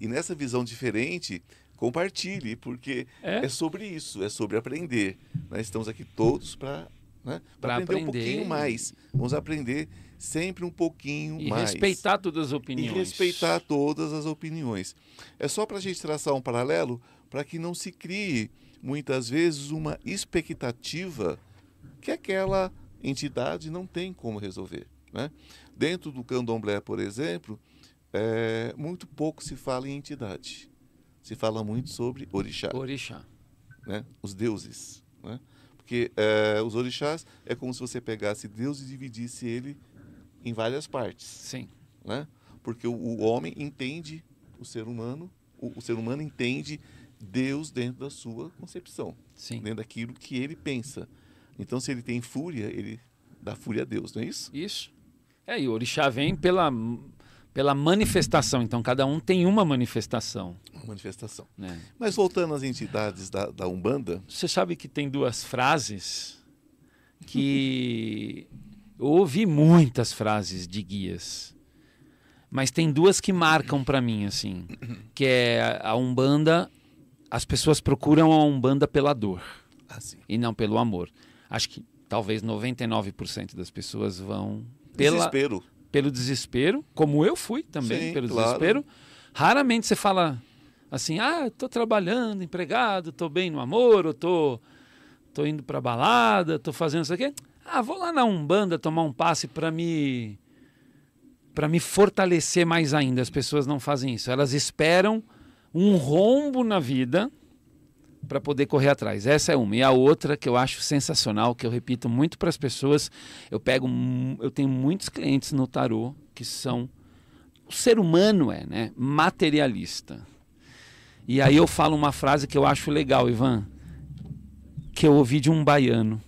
E nessa visão diferente, compartilhe, porque É. é, sobre isso, é sobre aprender. Nós estamos aqui todos para né, pra Pra aprender, um aprender. pouquinho mais. Vamos aprender sempre um pouquinho E mais. respeitar todas as E opiniões. respeitar todas as opiniões. É só para a gente traçar um paralelo para que não se crie, muitas vezes, uma expectativa que aquela entidade não tem como resolver. Né? Dentro do candomblé, por exemplo, é, muito pouco se fala em entidade. Se fala muito sobre orixá, Orixá. né? os deuses. Né? Porque é, os orixás é como se você pegasse Deus e dividisse ele em várias partes Sim. né? Porque o, o homem entende o ser humano, o, o ser humano entende Deus dentro da sua concepção, Sim. dentro daquilo que ele pensa. Então, se ele tem fúria, ele da fúria a Deus, não é isso? Isso. É, e o orixá vem pela, pela manifestação. Então, cada um tem uma manifestação. Uma manifestação. Né? Mas voltando às entidades da, da Umbanda, Você sabe que tem duas frases que eu ouvi muitas frases de guias, mas tem duas que marcam para mim assim, que é a Umbanda, as pessoas procuram a Umbanda pela dor assim, e não pelo amor. Acho que talvez 99% das pessoas vão pela, desespero. Pelo desespero, como eu fui também, Sim, pelo claro. desespero. Raramente você fala assim, ah, tô trabalhando, empregado, tô bem no amor, eu tô, tô indo pra balada, tô fazendo isso aqui. Ah, vou lá na Umbanda tomar um passe para me para me fortalecer mais ainda. As pessoas não fazem isso. Elas esperam um rombo na vida para poder correr atrás. Essa é uma. E a outra que eu acho sensacional, que eu repito muito para as pessoas, eu pego, eu tenho muitos clientes no tarô que são o ser humano é, né, materialista. E aí eu falo uma frase que eu acho legal, Ivan, que eu ouvi de um baiano.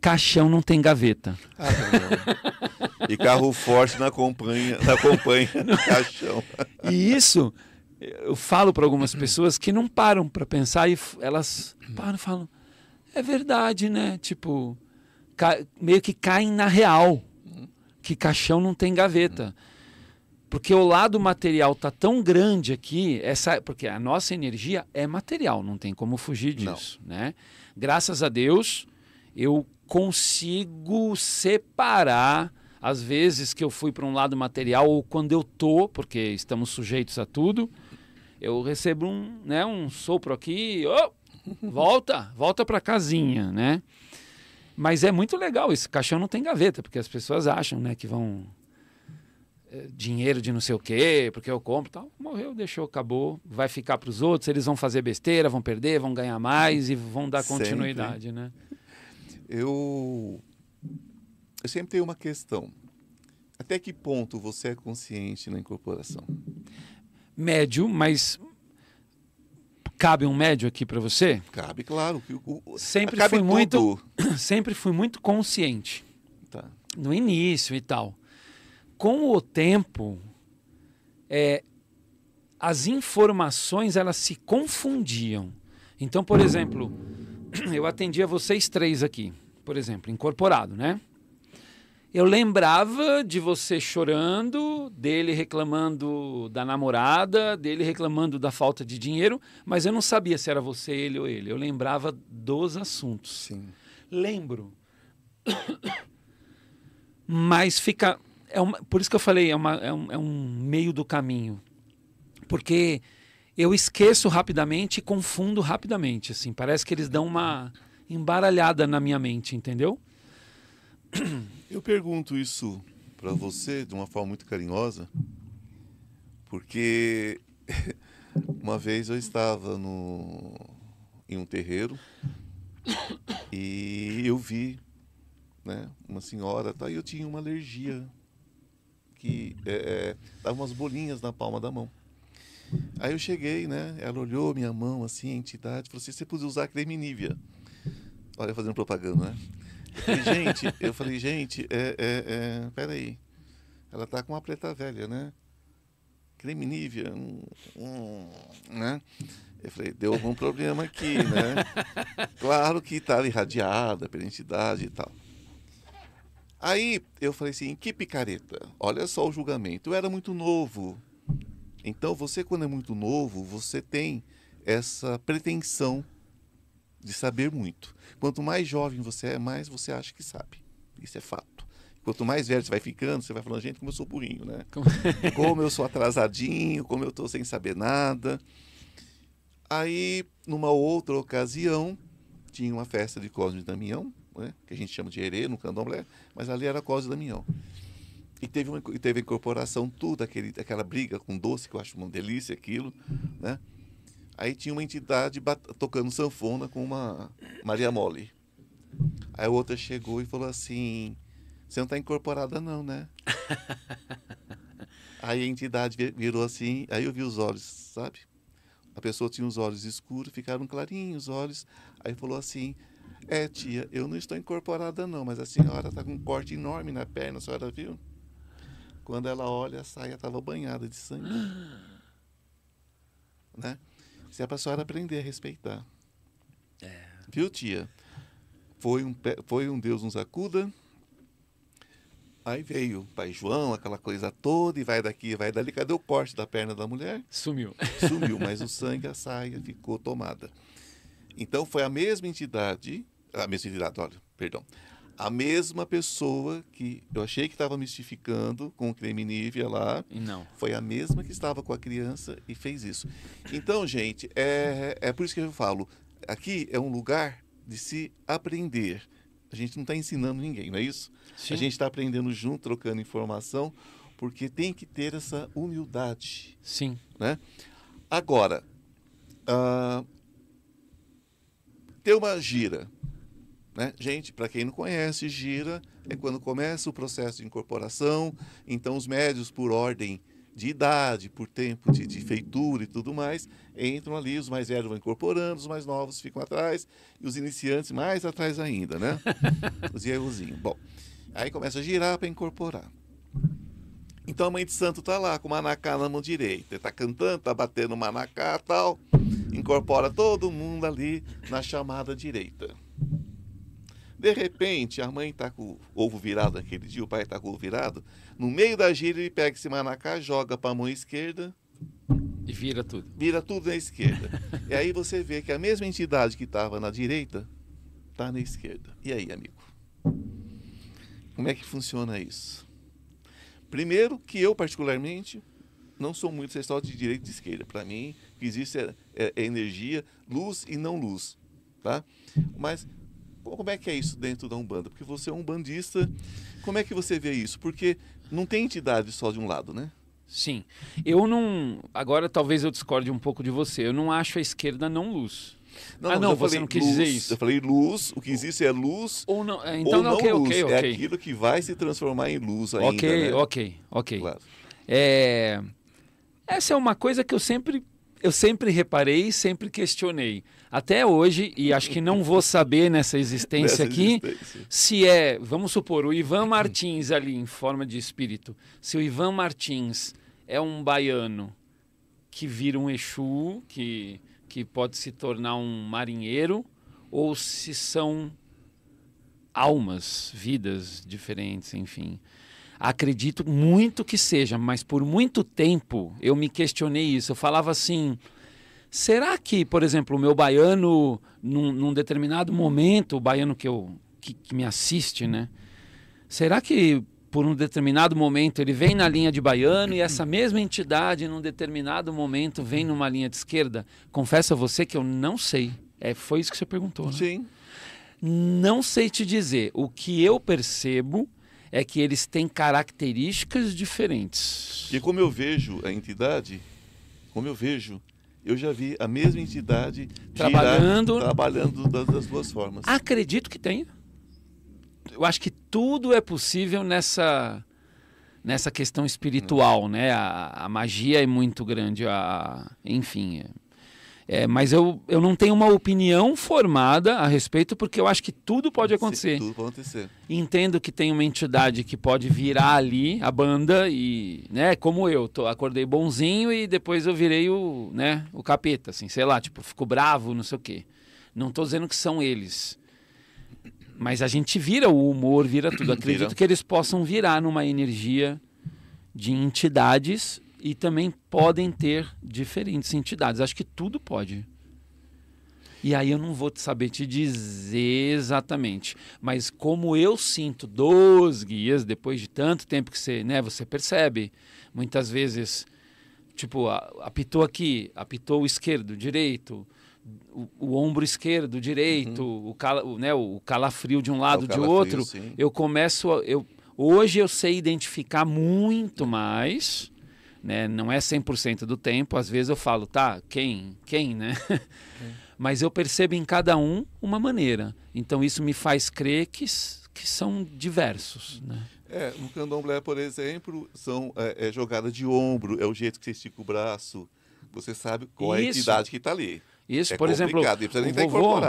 Caixão não tem gaveta. Ah, não. e carro forte na acompanha, na acompanha no caixão. E isso eu falo para algumas pessoas que não param para pensar e elas param e falam: é verdade, né? Tipo, meio que caem na real que caixão não tem gaveta. Porque o lado material tá tão grande aqui, essa, porque a nossa energia é material, não tem como fugir Não. disso, né? Graças a Deus, eu consigo separar às vezes que eu fui para um lado material ou quando eu tô, porque estamos sujeitos a tudo, eu recebo um, né, um sopro aqui, ô, volta, volta para casinha, né? Mas é muito legal isso, caixão não tem gaveta, porque as pessoas acham, né, que vão eh, dinheiro de não sei o quê, porque eu compro, e tal, morreu, deixou, acabou, vai ficar para os outros, eles vão fazer besteira, vão perder, vão ganhar mais e vão dar Sempre. continuidade, né? Eu, eu sempre tenho uma questão. Até que ponto você é consciente na incorporação? Médio, mas cabe um médio aqui para você? Cabe, claro. Sempre cabe fui muito, tudo. sempre fui muito consciente Tá. no início e tal. Com o tempo, é, as informações elas se confundiam. Então, por exemplo, eu atendia vocês três aqui, por exemplo, incorporado, né? Eu lembrava de você chorando, dele reclamando da namorada, dele reclamando da falta de dinheiro, mas eu não sabia se era você, ele ou ele. Eu lembrava dos assuntos. Sim. Lembro. Mas fica. É uma, por isso que eu falei, é, uma, é, um, é um meio do caminho. Porque eu esqueço rapidamente e confundo rapidamente. Assim, parece que eles dão uma embaralhada na minha mente, entendeu? Eu pergunto isso para você de uma forma muito carinhosa, porque uma vez eu estava no, em um terreiro e eu vi né, uma senhora, tá, e eu tinha uma alergia que é, é, dava umas bolinhas na palma da mão. Aí eu cheguei, né? Ela olhou minha mão assim, a entidade, falou assim: você podia usar creme Nivea. Olha, fazendo propaganda, né? Eu falei, gente, eu falei, gente, é, é, é, peraí. Ela tá com uma preta velha, né? Creme Nivea, hum, hum, né? Eu falei, deu algum problema aqui, né? Claro que tá irradiada pela entidade e tal. Aí eu falei assim, que picareta. Olha só o julgamento. Eu era muito novo. Então você, quando é muito novo, você tem essa pretensão de saber muito. Quanto mais jovem você é, mais você acha que sabe. Isso é fato. Quanto mais velho você vai ficando, você vai falando, gente, como eu sou burrinho, né? Como- Como eu sou atrasadinho, como eu estou sem saber nada. Aí, numa outra ocasião, tinha uma festa de Cosme e Damião, né? que a gente chama de herê no candomblé, mas ali era Cosme e Damião. E teve, uma, teve a incorporação, tudo, aquele, aquela briga com doce, que eu acho uma delícia aquilo, né? Aí tinha uma entidade tocando sanfona com uma Maria Mole. Aí a outra chegou e falou assim: Você não está incorporada, não, né? aí a entidade vi- virou assim, aí eu vi os olhos, sabe? A pessoa tinha os olhos escuros, ficaram clarinhos os olhos. Aí falou assim: É, tia, eu não estou incorporada não, mas a senhora está com um corte enorme na perna, a senhora viu? Quando ela olha, a saia estava banhada de sangue. né? Se é para a senhora aprender a respeitar. É. Viu, tia? Foi um, foi um Deus nos acuda. Aí veio o pai João, aquela coisa toda, e vai daqui, vai dali. Cadê o corte da perna da mulher? Sumiu. Sumiu, mas o sangue, a saia ficou tomada. Então foi a mesma entidade, a mesma entidade, olha, perdão, a mesma pessoa que eu achei que estava mistificando com o creme Nivea lá, não. foi a mesma que estava com a criança e fez isso. Então, gente, é, é por isso que eu falo, aqui é um lugar de se aprender. A gente não está ensinando ninguém, não é isso? Sim. A gente está aprendendo junto, trocando informação, porque tem que ter essa humildade. Sim. Né? Agora, uh, ter uma gira. Né? Gente, para quem não conhece, gira é quando começa o processo de incorporação, então os médios, por ordem de idade, por tempo de, de, feitura e tudo mais, entram ali, os mais velhos vão incorporando, os mais novos ficam atrás, e os iniciantes mais atrás ainda, né? os errozinhos. Bom, aí começa a girar para incorporar. Então a mãe de santo tá lá com o manacá na mão direita, tá cantando, tá batendo o manacá tal, incorpora todo mundo ali na chamada direita. De repente, a mãe está com o ovo virado naquele dia, o pai está com o ovo virado. No meio da gira, ele pega esse manacá, joga para a mão esquerda. E vira tudo. Vira tudo na esquerda. e aí você vê que a mesma entidade que estava na direita está na esquerda. E aí, amigo? Como é que funciona isso? Primeiro, que eu, particularmente, não sou muito essa de direita e de esquerda. Para mim, o que existe é, é, é energia, luz e não luz. Tá? Mas como é que é isso dentro da Umbanda? Porque você é um bandista, como é que você vê isso? Porque não tem entidade só de um lado, né? Sim. Eu não. Agora talvez eu discorde um pouco de você. Eu não acho a esquerda não luz. Não, ah, não, você não quis luz, dizer isso. Eu falei luz, o que existe é luz. Ou não. Então, ou não ok, luz. ok, ok. É aquilo que vai se transformar em luz ainda. Ok, né? ok, ok. Claro. É... Essa é uma coisa que eu sempre eu sempre reparei, sempre questionei. Até hoje, e acho que não vou saber nessa existência aqui, existência. se é, vamos supor, o Ivan Martins ali em forma de espírito. Se o Ivan Martins é um baiano que vira um Exu, que, que pode se tornar um marinheiro, ou se são almas, vidas diferentes, enfim. Acredito muito que seja, mas por muito tempo eu me questionei isso. Eu falava assim: será que, por exemplo, o meu baiano, num, num determinado momento, o baiano que, eu, que, que me assiste, né? Será que por um determinado momento ele vem na linha de baiano e essa mesma entidade, num determinado momento, vem numa linha de esquerda? Confesso a você que eu não sei. É, foi isso que você perguntou, né? Sim. Não sei te dizer. O que eu percebo é que eles têm características diferentes. E como eu vejo a entidade, como eu vejo, eu já vi a mesma entidade Trabalhando- trabalhando das, das duas formas. Acredito que tenha. Eu acho que tudo é possível nessa nessa questão espiritual, né? A, a magia é muito grande, a, enfim. É- mas eu, eu não tenho uma opinião formada a respeito, porque eu acho que tudo pode acontecer. Tudo pode acontecer. Entendo que tem uma entidade que pode virar ali a banda e, né, como eu, tô, acordei bonzinho e depois eu virei o, né, o capeta, assim, sei lá, tipo, fico bravo, não sei o quê. Não tô dizendo que são eles. Mas a gente vira o humor, vira tudo. Acredito Vira. que eles possam virar numa energia de entidades e também podem ter diferentes entidades. Acho que tudo pode. E aí eu não vou saber te dizer exatamente, mas como eu sinto dos guias depois de tanto tempo que você, né, você percebe, muitas vezes, tipo, apitou aqui, apitou o esquerdo, direito, o, o ombro esquerdo, direito, o, cala, o, né, o calafrio de um lado, o de outro, sim. eu começo, a- eu, hoje eu sei identificar muito mais, né? Não é 100% do tempo, às vezes eu falo, tá, quem, quem, né? Mas eu percebo em cada um uma maneira. Então isso me faz crer que, que são diversos, né? É, no candomblé, por exemplo, são é, é jogada de ombro, é o jeito que você estica o braço. Você sabe qual é a Isso. entidade que está ali. Isso, É por exemplo, o estar vovô,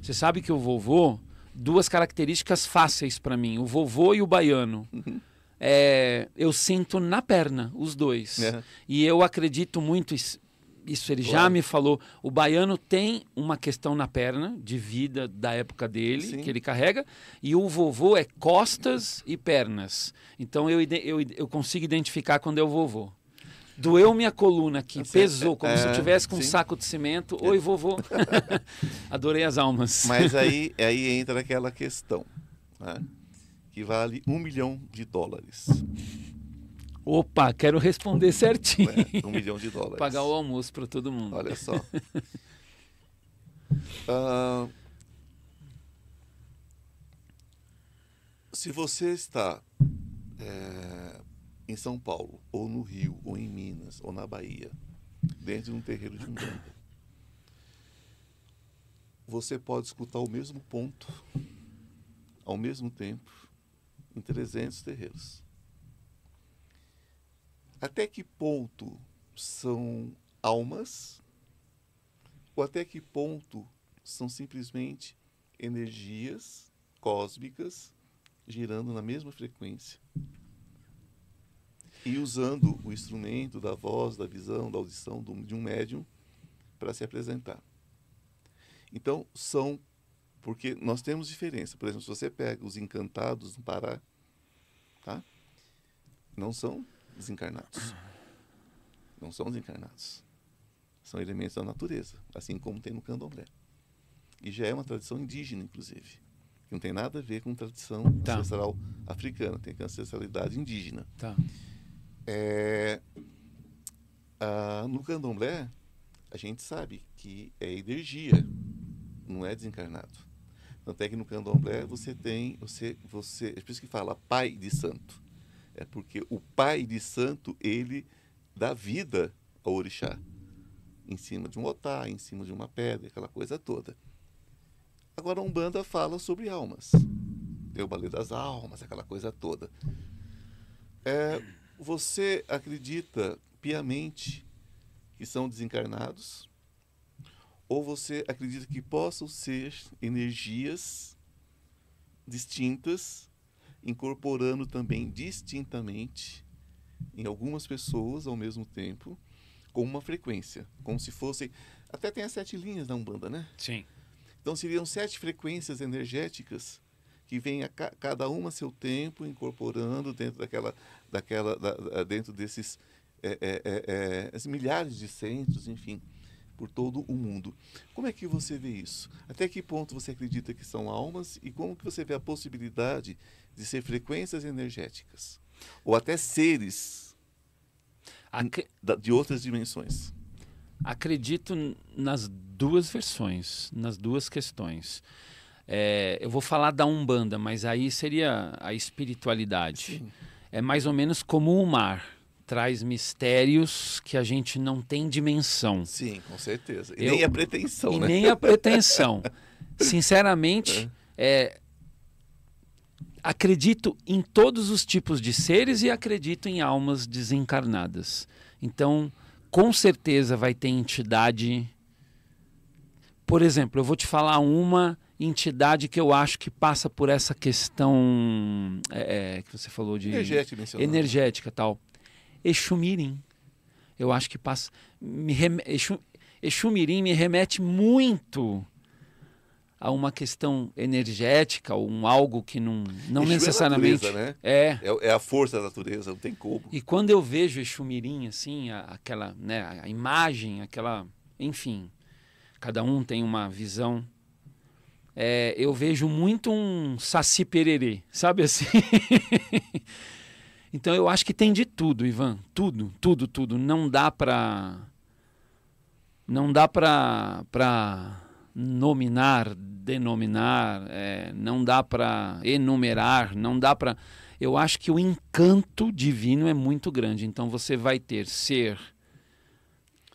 você sabe que o vovô, duas características fáceis para mim, o vovô e o baiano. É, eu sinto na perna os dois. É. E eu acredito muito, isso, isso ele já me falou, o baiano tem uma questão na perna, de vida da época dele, Sim. que ele carrega, e o vovô é costas e pernas. Então eu, eu, eu consigo identificar quando é o vovô. Doeu minha coluna aqui, Assim, pesou, como se eu é, tivesse com um sim. saco de cimento. Oi, vovô. Adorei as almas. Mas aí, aí entra aquela questão, né? Que vale um milhão de dólares. Opa, quero responder certinho. né? Um milhão de dólares. Pagar o almoço para todo mundo. Olha só. Ah, se você está é, em São Paulo, ou no Rio, ou em Minas, ou na Bahia, dentro de um terreiro de Umbanda, você pode escutar o mesmo ponto ao mesmo tempo em 300 terreiros. Até que ponto são almas ou até que ponto são simplesmente energias cósmicas girando na mesma frequência e usando o instrumento da voz, da visão, da audição de um médium para se apresentar. Então, são. Porque nós temos diferença. Por exemplo, se você pega os encantados no Pará, tá? não são desencarnados. Não são desencarnados. São elementos da natureza, assim como tem no candomblé. E já é uma tradição indígena, inclusive. que Não tem nada a ver com tradição Tá. ancestral africana, tem ancestralidade indígena. Tá. É, ah, no candomblé, a gente sabe que é energia, não é desencarnado. Tanto é que no candomblé você tem, você, você, é por isso que fala pai de santo. É porque o pai de santo, ele dá vida ao orixá. Em cima de um otá, em cima de uma pedra, aquela coisa toda. Agora a Umbanda fala sobre almas. Tem o balé das almas, aquela coisa toda. É, você acredita piamente que são desencarnados? Ou você acredita que possam ser energias distintas, incorporando também distintamente em algumas pessoas ao mesmo tempo, com uma frequência, como se fossem. Até tem as sete linhas da Umbanda, né? Sim. Então seriam sete frequências energéticas que vêm a ca- cada uma a seu tempo incorporando dentro daquela, daquela, da- dentro desses é, é, é, é, milhares de centros, enfim, por todo o mundo. Como é que você vê isso? Até que ponto você acredita que são almas e como que você vê a possibilidade de ser frequências energéticas ou até seres de outras dimensões? acredito nas duas versões, nas duas questões. É, eu vou falar da Umbanda, mas aí seria a espiritualidade. É mais ou menos como o mar. Traz mistérios que a gente não tem dimensão. Sim, com certeza. E Eu- nem a pretensão, e né? nem a pretensão. Sinceramente, é, acredito em todos os tipos de seres e acredito em almas desencarnadas. Então, com certeza vai ter entidade. Por exemplo, eu vou te falar uma entidade que eu acho que passa por essa questão é, é, que você falou de Energética mencionando. energética tal. Exumirim. Eu acho que passa. Me rem... Exu... Exumirim me remete muito a uma questão energética, ou um algo que não, não Exu é necessariamente. natureza, né? É. É, é a força da natureza, não tem como. E quando eu vejo Exumirim, assim, a- aquela, né, a imagem, aquela, enfim, cada um tem uma visão. É, eu vejo muito um saci pererê, sabe assim? então eu acho que tem de tudo, Ivan, tudo, tudo, tudo. Não dá pra, não dá pra, pra nominar, denominar, é, não dá pra enumerar, não dá pra eu acho que o encanto divino é muito grande. Então você vai ter ser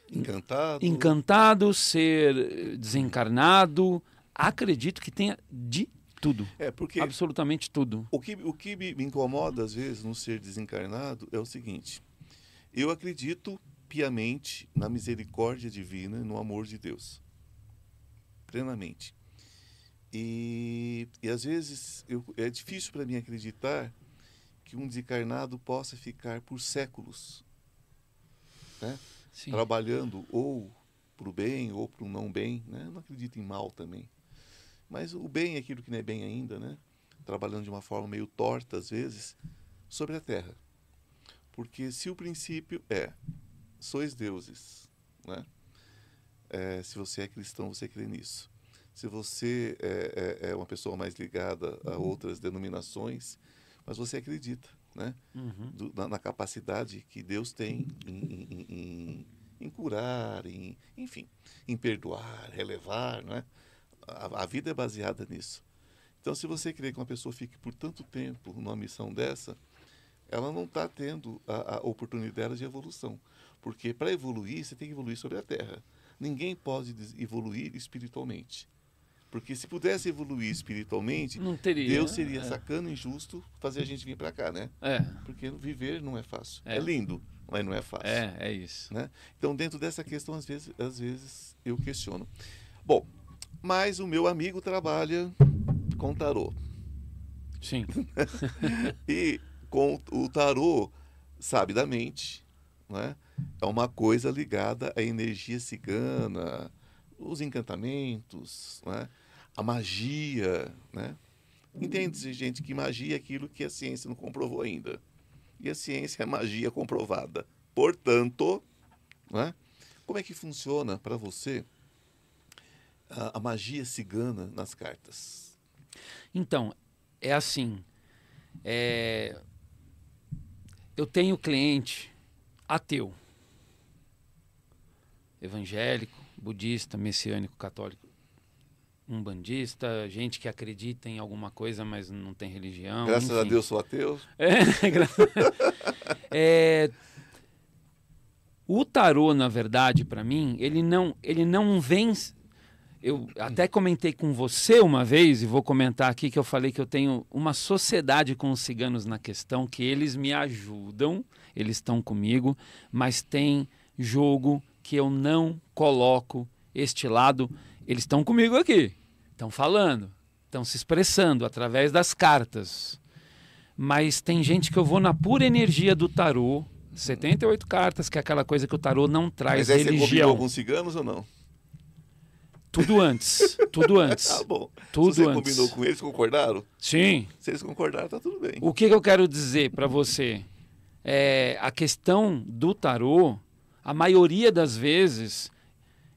Encantado. encantado, ser desencarnado. Acredito que tenha de tudo. É, porque Absolutamente tudo. o que, o que me incomoda às vezes no ser desencarnado é o seguinte: eu acredito piamente na misericórdia divina e no amor de Deus. plenamente. E, e às vezes eu, é difícil para mim acreditar que um desencarnado possa ficar por séculos né? trabalhando ou para o bem ou para o não bem. Né? Eu não acredito em mal também. Mas o bem é aquilo que não é bem ainda, né? trabalhando de uma forma meio torta às vezes, sobre a terra. Porque se o princípio é sois deuses, né? É, se você é cristão, você crê nisso. Se você é, é, é, uma pessoa mais ligada a outras denominações, mas você acredita né? Uhum. Do, na, na, capacidade que Deus tem em, em, em, em, curar, em, enfim, em perdoar, relevar. Né? A, a vida é baseada nisso. Então, se você crê que uma pessoa fique por tanto tempo numa missão dessa, ela não está tendo a, a oportunidade de evolução. Porque para evoluir, você tem que evoluir sobre a terra. Ninguém pode evoluir espiritualmente. Porque se pudesse evoluir espiritualmente, teria, Deus seria é. sacano e injusto fazer a gente vir para cá, né? É. Porque viver não é fácil. É. é, lindo, mas não é fácil. É, é isso. Né? Então, dentro dessa questão, às vezes, às vezes eu questiono. Bom, mas o meu amigo trabalha com tarô. Sim. e com o tarô, sabidamente, né? é uma coisa ligada à energia cigana, os encantamentos, né? a magia. Né? Entende-se, gente, que magia é aquilo que a ciência não comprovou ainda. E a ciência é magia comprovada. Portanto, né? como é que funciona para você a, a magia cigana nas cartas? Então, é assim. É... Eu tenho cliente ateu, evangélico, budista, messiânico, católico, umbandista, gente que acredita em alguma coisa, mas não tem religião. Graças enfim. a Deus sou ateu. É, gra... é, o tarô, na verdade, para mim, ele não, ele não vem. Eu até comentei com você uma vez, e vou comentar aqui que eu falei que eu tenho uma sociedade com os ciganos na questão, que eles me ajudam eles estão comigo, mas tem jogo que eu não coloco este lado. Eles estão comigo aqui, estão falando, estão se expressando através das cartas. Mas tem gente que eu vou na pura energia do tarô, 78 cartas, que é aquela coisa que o tarô não traz Mas aí religião. Você combinou com ciganos ou não? Tudo antes. Tudo antes. tá bom. Tudo você antes. combinou com eles, concordaram? Sim. Se eles concordaram, tá tudo bem. O que, que eu quero dizer para você? é, a questão do tarô, a maioria das vezes,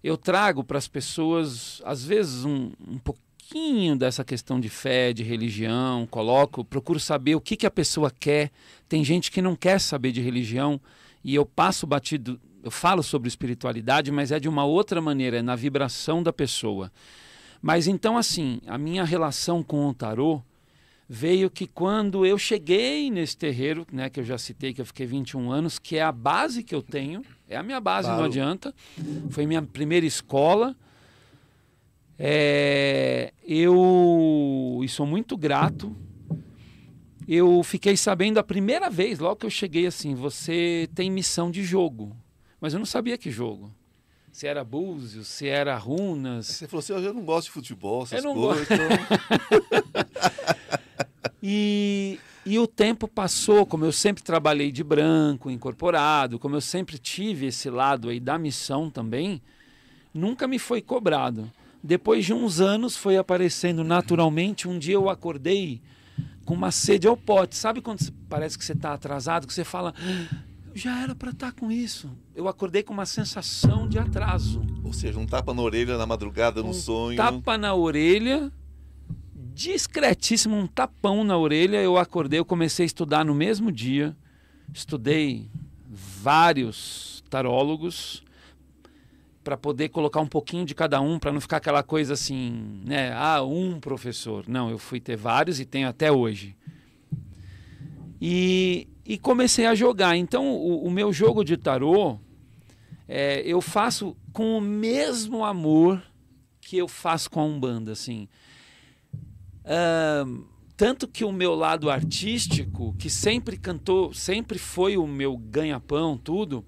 eu trago para as pessoas, às vezes, um, um pouquinho dessa questão de fé, de religião, coloco, procuro saber o que, que a pessoa quer. Tem gente que não quer saber de religião e eu passo batido, eu falo sobre espiritualidade, mas é de uma outra maneira, é na vibração da pessoa. Mas então, assim, a minha relação com o tarô veio que quando eu cheguei nesse terreiro, né, que eu já citei, que eu fiquei 21 anos, que é a base que eu tenho, é a minha base, claro. não adianta, foi minha primeira escola. É, eu e sou muito grato. Eu fiquei sabendo a primeira vez, logo que eu cheguei assim, você tem missão de jogo. Mas eu não sabia que jogo se era búzios, se era runas. Você falou assim, eu não gosto de futebol, essas eu não coisas. Então... E, e o tempo passou, como eu sempre trabalhei de branco, incorporado, como eu sempre tive esse lado aí da missão também, nunca me foi cobrado. Depois de uns anos foi aparecendo naturalmente. Um dia eu acordei com uma sede ao pote. Sabe quando parece que você está atrasado, que você fala, já era para estar tá com isso. Eu acordei com uma sensação de atraso. Ou seja, um tapa na orelha na madrugada, no um sonho. Tapa na orelha discretíssimo, um tapão na orelha. Eu acordei, eu comecei a estudar no mesmo dia. Estudei vários tarólogos para poder colocar um pouquinho de cada um, para não ficar aquela coisa assim, né? Ah, um professor. Não, eu fui ter vários e tenho até hoje. E, e comecei a jogar. Então, o, o meu jogo de tarô, é, eu faço com o mesmo amor que eu faço com a Umbanda, assim. Uh, tanto que o meu lado artístico, que sempre cantou, sempre foi o meu ganha-pão, tudo,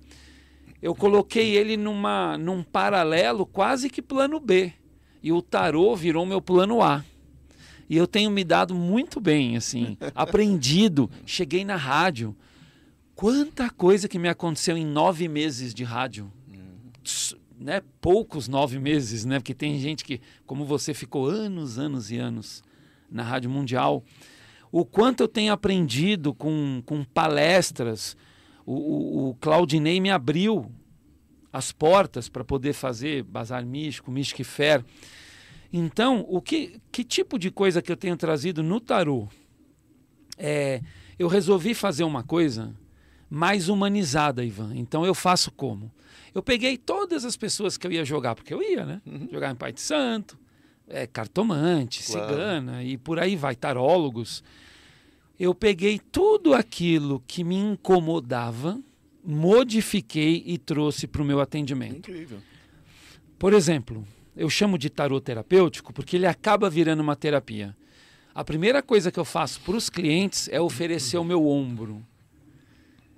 eu coloquei ele numa, num paralelo quase que plano B. E o tarô virou meu plano A. E eu tenho me dado muito bem, assim, aprendido. Cheguei na rádio. Quanta coisa que me aconteceu em nove meses de rádio. Né? Poucos nove meses, né? Porque tem gente que, como você, ficou anos, anos e anos na Rádio Mundial. O quanto eu tenho aprendido com, com palestras. O, o, o Claudinei me abriu as portas para poder fazer Bazar Místico, Mystic Fair. Então, o que, que tipo de coisa que eu tenho trazido no tarô? É, eu resolvi fazer uma coisa mais humanizada, Ivan. Então eu faço como? Eu peguei todas as pessoas que eu ia jogar, porque eu ia, né? Uhum. Jogar em Pai de Santo, é, cartomante, claro. cigana e por aí vai, tarólogos. Eu peguei tudo aquilo que me incomodava, modifiquei e trouxe para o meu atendimento. Incrível. Por exemplo, eu chamo de tarô terapêutico porque ele acaba virando uma terapia. A primeira coisa que eu faço para os clientes é oferecer o meu ombro.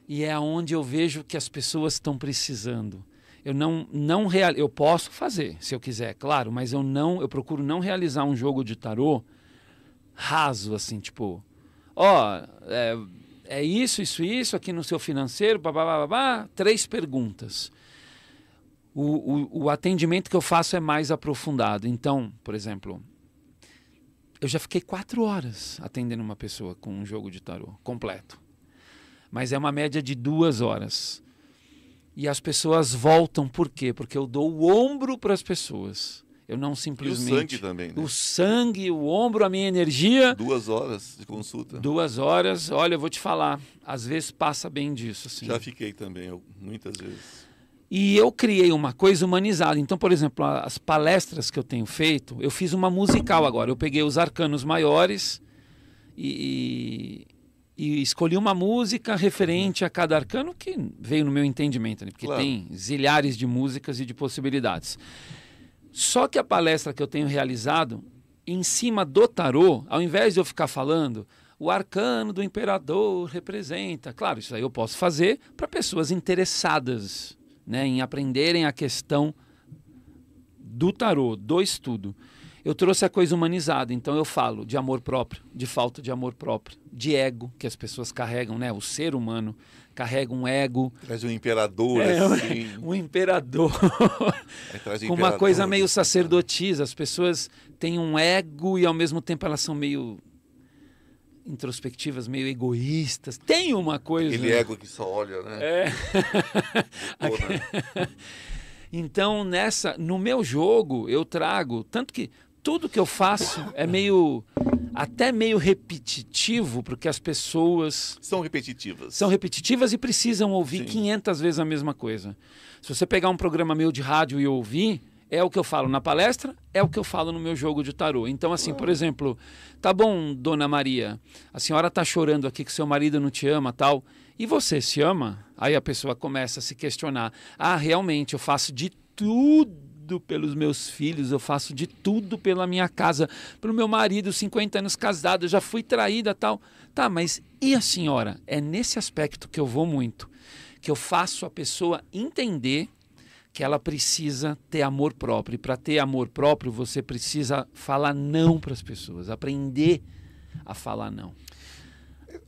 E é onde eu vejo que as pessoas estão precisando. Eu não não real, eu posso fazer, se eu quiser, claro, mas eu não, eu procuro não realizar um jogo de tarô raso assim, tipo, ó, é, é isso, isso, isso aqui no seu financeiro, babá, três perguntas o, o, o atendimento que eu faço é mais aprofundado. Então, por exemplo, eu já fiquei quatro horas atendendo uma pessoa com um jogo de tarô completo. Mas é uma média de duas horas. E as pessoas voltam por quê? Porque eu dou o ombro para as pessoas. Eu não simplesmente. E o sangue também, né? O sangue, o ombro, a minha energia. Duas horas de consulta. Duas horas. Olha, eu vou te falar. Às vezes passa bem disso. Assim. Já fiquei também, eu, muitas vezes. E eu criei uma coisa humanizada. Então, por exemplo, as palestras que eu tenho feito, eu fiz uma musical agora. Eu peguei os arcanos maiores e, e escolhi uma música referente a cada arcano que veio no meu entendimento, né? porque claro. tem zilhares de músicas e de possibilidades. Só que a palestra que eu tenho realizado, em cima do tarô, ao invés de eu ficar falando, o arcano do imperador representa. Claro, isso aí eu posso fazer para pessoas interessadas né, em aprenderem a questão do tarô, do estudo. Eu trouxe a coisa humanizada, então eu falo de amor próprio, de falta de amor próprio, de ego que as pessoas carregam, né? O ser humano carrega um ego. Traz um imperador, é, assim. Um imperador. É, Com uma coisa meio sacerdotisa. As pessoas têm um ego e ao mesmo tempo elas são meio introspectivas, meio egoístas. Tem uma coisa. Aquele ego que só olha, né? É. né? então, nessa, no meu jogo, eu trago. Tanto que tudo que eu faço é meio. até meio repetitivo, porque as pessoas. São repetitivas. São repetitivas e precisam ouvir Sim. 500 vezes a mesma coisa. Se você pegar um programa meu de rádio e ouvir, é o que eu falo na palestra, é o que eu falo no meu jogo de tarô. Então, assim, por exemplo, tá bom, dona Maria, a senhora tá chorando aqui que seu marido não te ama, tal. E você se ama? Aí a pessoa começa a se questionar. Ah, realmente, eu faço de tudo pelos meus filhos, eu faço de tudo pela minha casa, pelo meu marido, 50 anos casado, já fui traída, tal. Tá, mas e a senhora? É nesse aspecto que eu vou muito, que eu faço a pessoa entender que ela precisa ter amor próprio. E para ter amor próprio, você precisa falar não para as pessoas, aprender a falar não.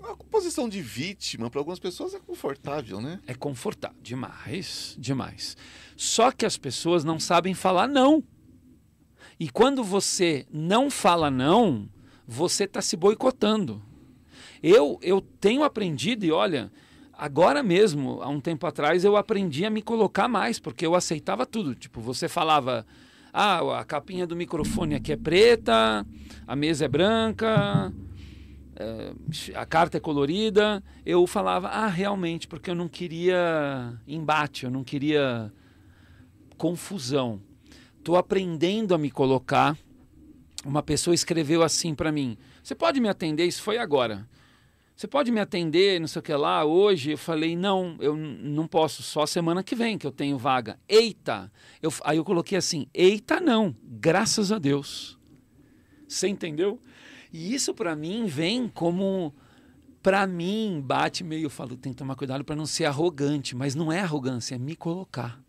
A posição de vítima para algumas pessoas é confortável, né? É confortável, demais, demais. Só que as pessoas não sabem falar não. E quando você não fala não, você está se boicotando. Eu, eu tenho aprendido, e olha, Agora mesmo, há um tempo atrás, eu aprendi a me colocar mais, porque eu aceitava tudo. Tipo, você falava, ah, a capinha do microfone aqui é preta, a mesa é branca, é, a carta é colorida. Eu falava, ah, realmente, porque eu não queria embate, eu não queria confusão. Estou aprendendo a me colocar. Uma pessoa escreveu assim para mim: Você pode me atender? Isso foi agora. Você pode me atender, não sei o que lá, hoje? Eu falei, não, eu não posso, só semana que vem que eu tenho vaga. Eita! Eu, aí eu coloquei assim, eita não, graças a Deus. Você entendeu? E isso para mim vem como para mim bate meio, eu falo, tem que tomar cuidado para não ser arrogante, mas não é arrogância, é me colocar.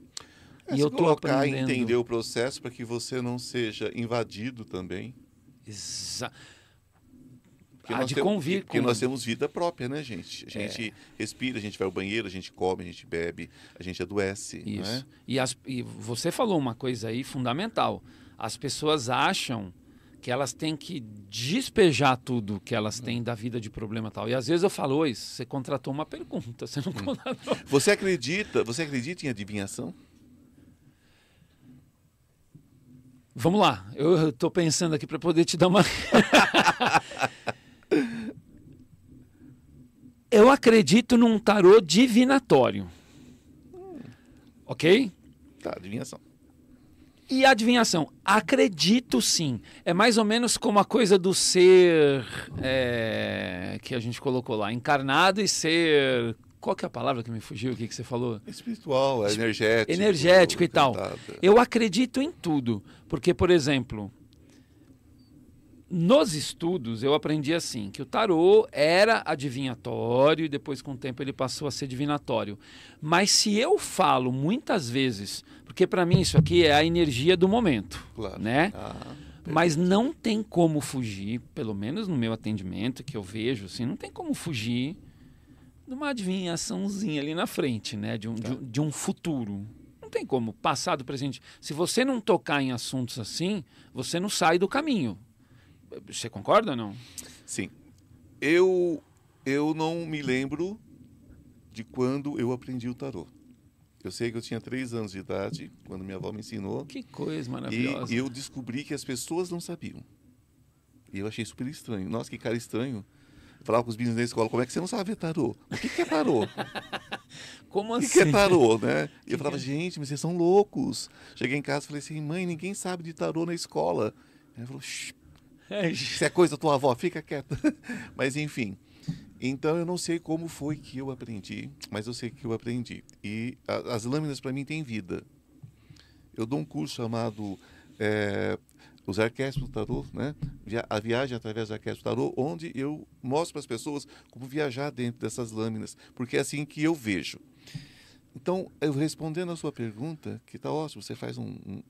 É, e eu tô colocar e aprendendo. entender o processo para que você não seja invadido também. Exa... Porque, nós, de temos, convir porque com- nós temos vida própria, né, gente? A É. gente respira, a gente vai ao banheiro, a gente come, a gente bebe, a gente adoece, Isso. né? E, as- e você falou uma coisa aí fundamental. As pessoas acham que elas têm que despejar tudo que elas têm da vida de problema tal. E às vezes eu falo, oi, você contratou uma pergunta, você não contratou. Você acredita, você acredita em adivinhação? Vamos lá, eu estou pensando aqui para poder te dar uma. eu acredito num tarô divinatório. Ok? Tá, adivinhação. E adivinhação? Acredito sim. É mais ou menos como a coisa do ser é, que a gente colocou lá, encarnado e ser. Qual que é a palavra que me fugiu? O que, que você falou? Espiritual, é energético. Energético e tal. tentada. Eu acredito em tudo. Porque, por exemplo, nos estudos eu aprendi assim, que o tarô era adivinhatório e depois com o tempo ele passou a ser divinatório. Mas se eu falo muitas vezes, porque para mim isso aqui é a energia do momento, Claro. né? Ah, Mas não tem como fugir, pelo menos no meu atendimento que eu vejo, assim, não tem como fugir de uma adivinhaçãozinha ali na frente, né? De um, de, um- de um futuro. Não tem como, passado, presente. Se você não tocar em assuntos assim, você não sai do caminho. Você concorda ou não? sim. Eu, eu não me lembro de quando eu aprendi o tarô. Eu sei que eu tinha três anos de idade, quando minha avó me ensinou. Que coisa E maravilhosa. eu descobri que as pessoas não sabiam. E eu achei super estranho. Nossa, que cara estranho. Eu falava com os meninos na escola, como é que você não sabe ver tarô? O que, que é tarô? O Como assim? que é tarô, né? E eu falava, que gente, mas vocês são loucos. Cheguei em casa e falei assim, mãe, ninguém sabe de tarô na escola. Ela falou, "Shh, Isso é coisa da tua avó, fica quieta. mas enfim, então eu não sei como foi que eu aprendi, mas eu sei que eu aprendi. E a- as lâminas para mim têm vida. Eu dou um curso chamado é, Os Arquétipos do Tarô, né? A Viagem através do Arquétipo Tarô, onde eu mostro para as pessoas como viajar dentro dessas lâminas, porque é assim que eu vejo. Então, eu respondendo a sua pergunta, que está ótimo, você faz um- um-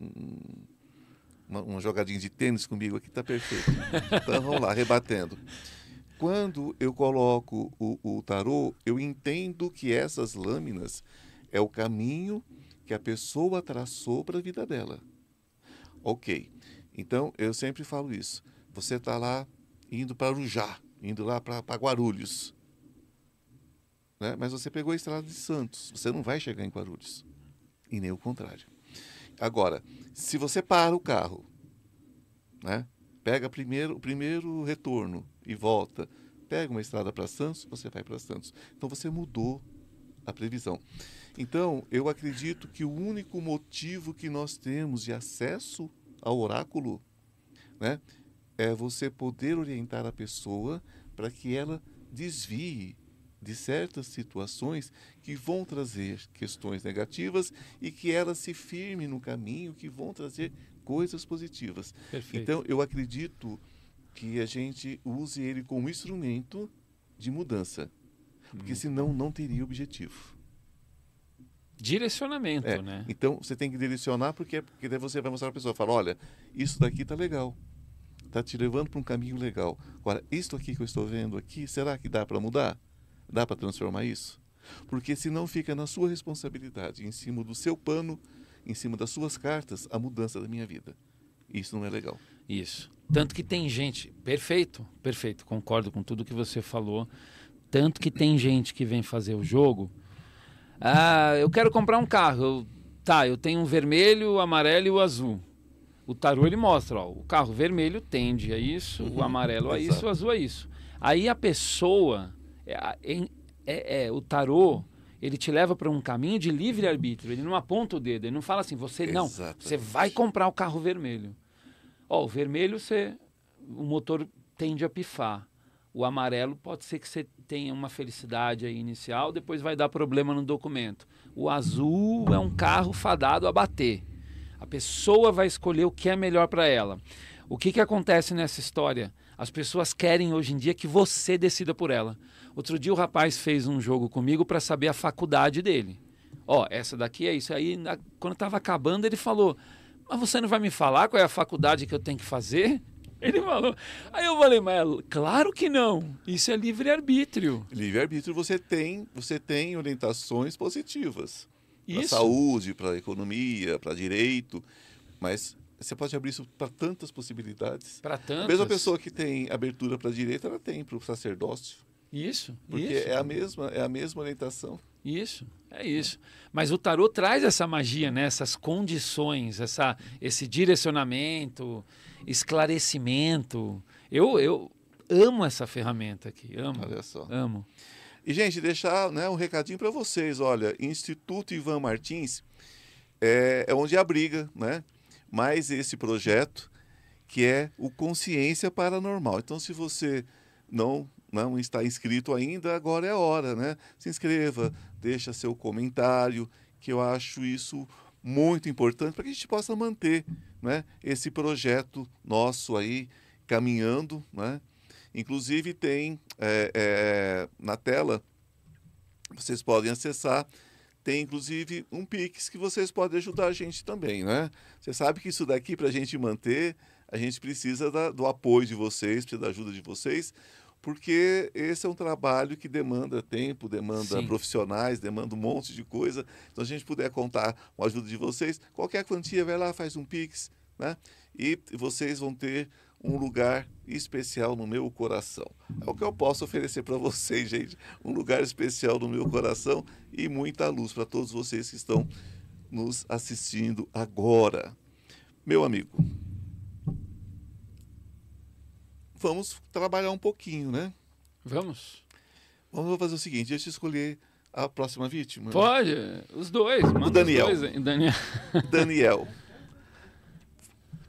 uma, uma jogadinha de tênis comigo aqui, está perfeito. Então, vamos lá, rebatendo. Quando eu coloco o, o tarô, eu entendo que essas lâminas é o caminho que a pessoa traçou para a vida dela. Ok. Então, eu sempre falo isso. Você está lá indo para Arujá, indo lá para Guarulhos. Né? Mas você pegou a estrada de Santos. Você não vai chegar em Guarulhos. E nem o contrário. Agora, se você para o carro, né? pega primeiro, o primeiro retorno e volta, pega uma estrada para Santos, você vai para Santos. Então você mudou a previsão. Então, eu acredito que o único motivo que nós temos de acesso ao oráculo né, é você poder orientar a pessoa para que ela desvie de certas situações que vão trazer questões negativas e que ela se firme no caminho que vão trazer coisas positivas. Perfeito. Então, eu acredito que a gente use ele como instrumento de mudança, porque senão não teria objetivo. Direcionamento, É, né? Então você tem que direcionar porque porque daí você vai mostrar para a pessoa, fala, olha, isso daqui tá legal, tá te levando para um caminho legal. Agora, isto aqui que eu estou vendo aqui, será que dá para mudar? Dá para transformar isso? Porque senão fica na sua responsabilidade, em cima do seu pano, em cima das suas cartas, a mudança da minha vida. Isso não é legal. Isso. Tanto que tem gente. Perfeito, perfeito. Concordo com tudo que você falou. Tanto que tem gente que vem fazer o jogo. Ah, eu quero comprar um carro. Eu- tá, eu tenho um vermelho, o amarelo e o azul. O tarô ele mostra, ó, o carro vermelho tende a isso, o Uhum, amarelo a isso, o azul a isso. Aí a pessoa, é, é- é, o tarô, ele te leva para um caminho de livre arbítrio. Ele não aponta o dedo, ele não fala assim, você não, Exatamente. você vai comprar o carro vermelho. Ó, o vermelho você o motor tende a pifar. O amarelo pode ser que você tenha uma felicidade aí inicial, depois vai dar problema no documento. O azul é um carro fadado a bater. A pessoa vai escolher o que é melhor para ela. O que, que acontece nessa história? As pessoas querem hoje em dia que você decida por ela. Outro dia o rapaz fez um jogo comigo para saber a faculdade dele. Ó, essa daqui é isso. Aí, na, quando estava acabando, ele falou: Mas você não vai me falar qual é a faculdade que eu tenho que fazer? Ele falou. Aí eu falei, mas claro que não. Isso é livre-arbítrio. Livre-arbítrio você tem, você tem orientações positivas. Para saúde, para economia, para direito. Mas você pode abrir isso para tantas possibilidades. Para A tanto. mesma pessoa que tem abertura para direito, ela tem para o sacerdócio. Isso. Porque isso. é a mesma, é a mesma orientação. Isso, é isso. Mas o tarô traz essa magia, né? essas condições, essa, esse direcionamento, esclarecimento. Eu, eu amo essa ferramenta aqui, amo, Olha só. amo. E, gente, deixar né, um recadinho para vocês. Olha, Instituto Ivan Martins é, é onde abriga né, mais esse projeto, que é o Consciência Paranormal. Então, se você não, não está inscrito ainda, agora é a hora, né? Se inscreva, deixa seu comentário, que eu acho isso muito importante para que a gente possa manter né, esse projeto nosso aí caminhando, né? Inclusive tem é, é, na tela, vocês podem acessar, tem inclusive um Pix que vocês podem ajudar a gente também, né? Você sabe que isso daqui para a gente manter, a gente precisa da, do apoio de vocês, precisa da ajuda de vocês, porque esse é um trabalho que demanda tempo, demanda Sim. profissionais, demanda um monte de coisa. Então, se a gente puder contar com a ajuda de vocês, qualquer quantia, vai lá, faz um Pix, né? E vocês vão ter um lugar especial no meu coração. É o que eu posso oferecer para vocês, gente. Um lugar especial no meu coração e muita luz para todos vocês que estão nos assistindo agora. Meu amigo, vamos trabalhar um pouquinho, né? Vamos? Vamos fazer o seguinte, deixa eu escolher a próxima vítima. Pode, os dois. os Daniel. dois. Daniel. Daniel.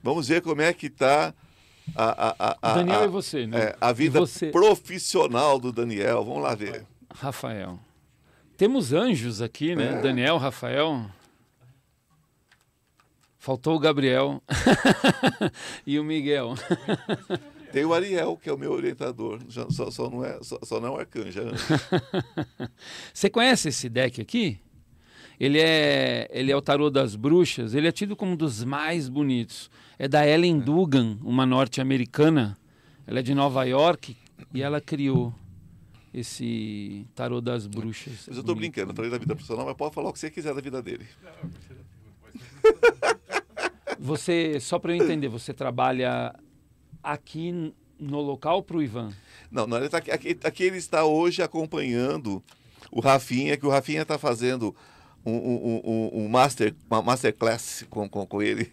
Vamos ver como é que está a, a, a, Daniel a, e você, né? é, a vida você? profissional do Daniel. Vamos lá ver. Rafael. Temos anjos aqui, né? É. Daniel, Rafael. Faltou o Gabriel e o Miguel. Tem o Ariel, que é o meu orientador. Já- Só, só não, é, só, só não é um arcanjo. é anjo. Você conhece esse deck aqui? Ele é, ele é o tarô das bruxas. Ele é tido como um dos mais bonitos. É da Ellen Dugan, uma norte-americana. Ela é de Nova York e ela criou esse tarô das bruxas. Mas eu estou brincando, eu falei da vida profissional, mas pode falar o que você quiser da vida dele. Você, só para eu entender, você trabalha aqui no local para o Ivan? Não, não ele tá, aqui, aqui, aqui ele está hoje acompanhando o Rafinha, que o Rafinha está fazendo um, um, um, um master, uma masterclass com, com, com ele.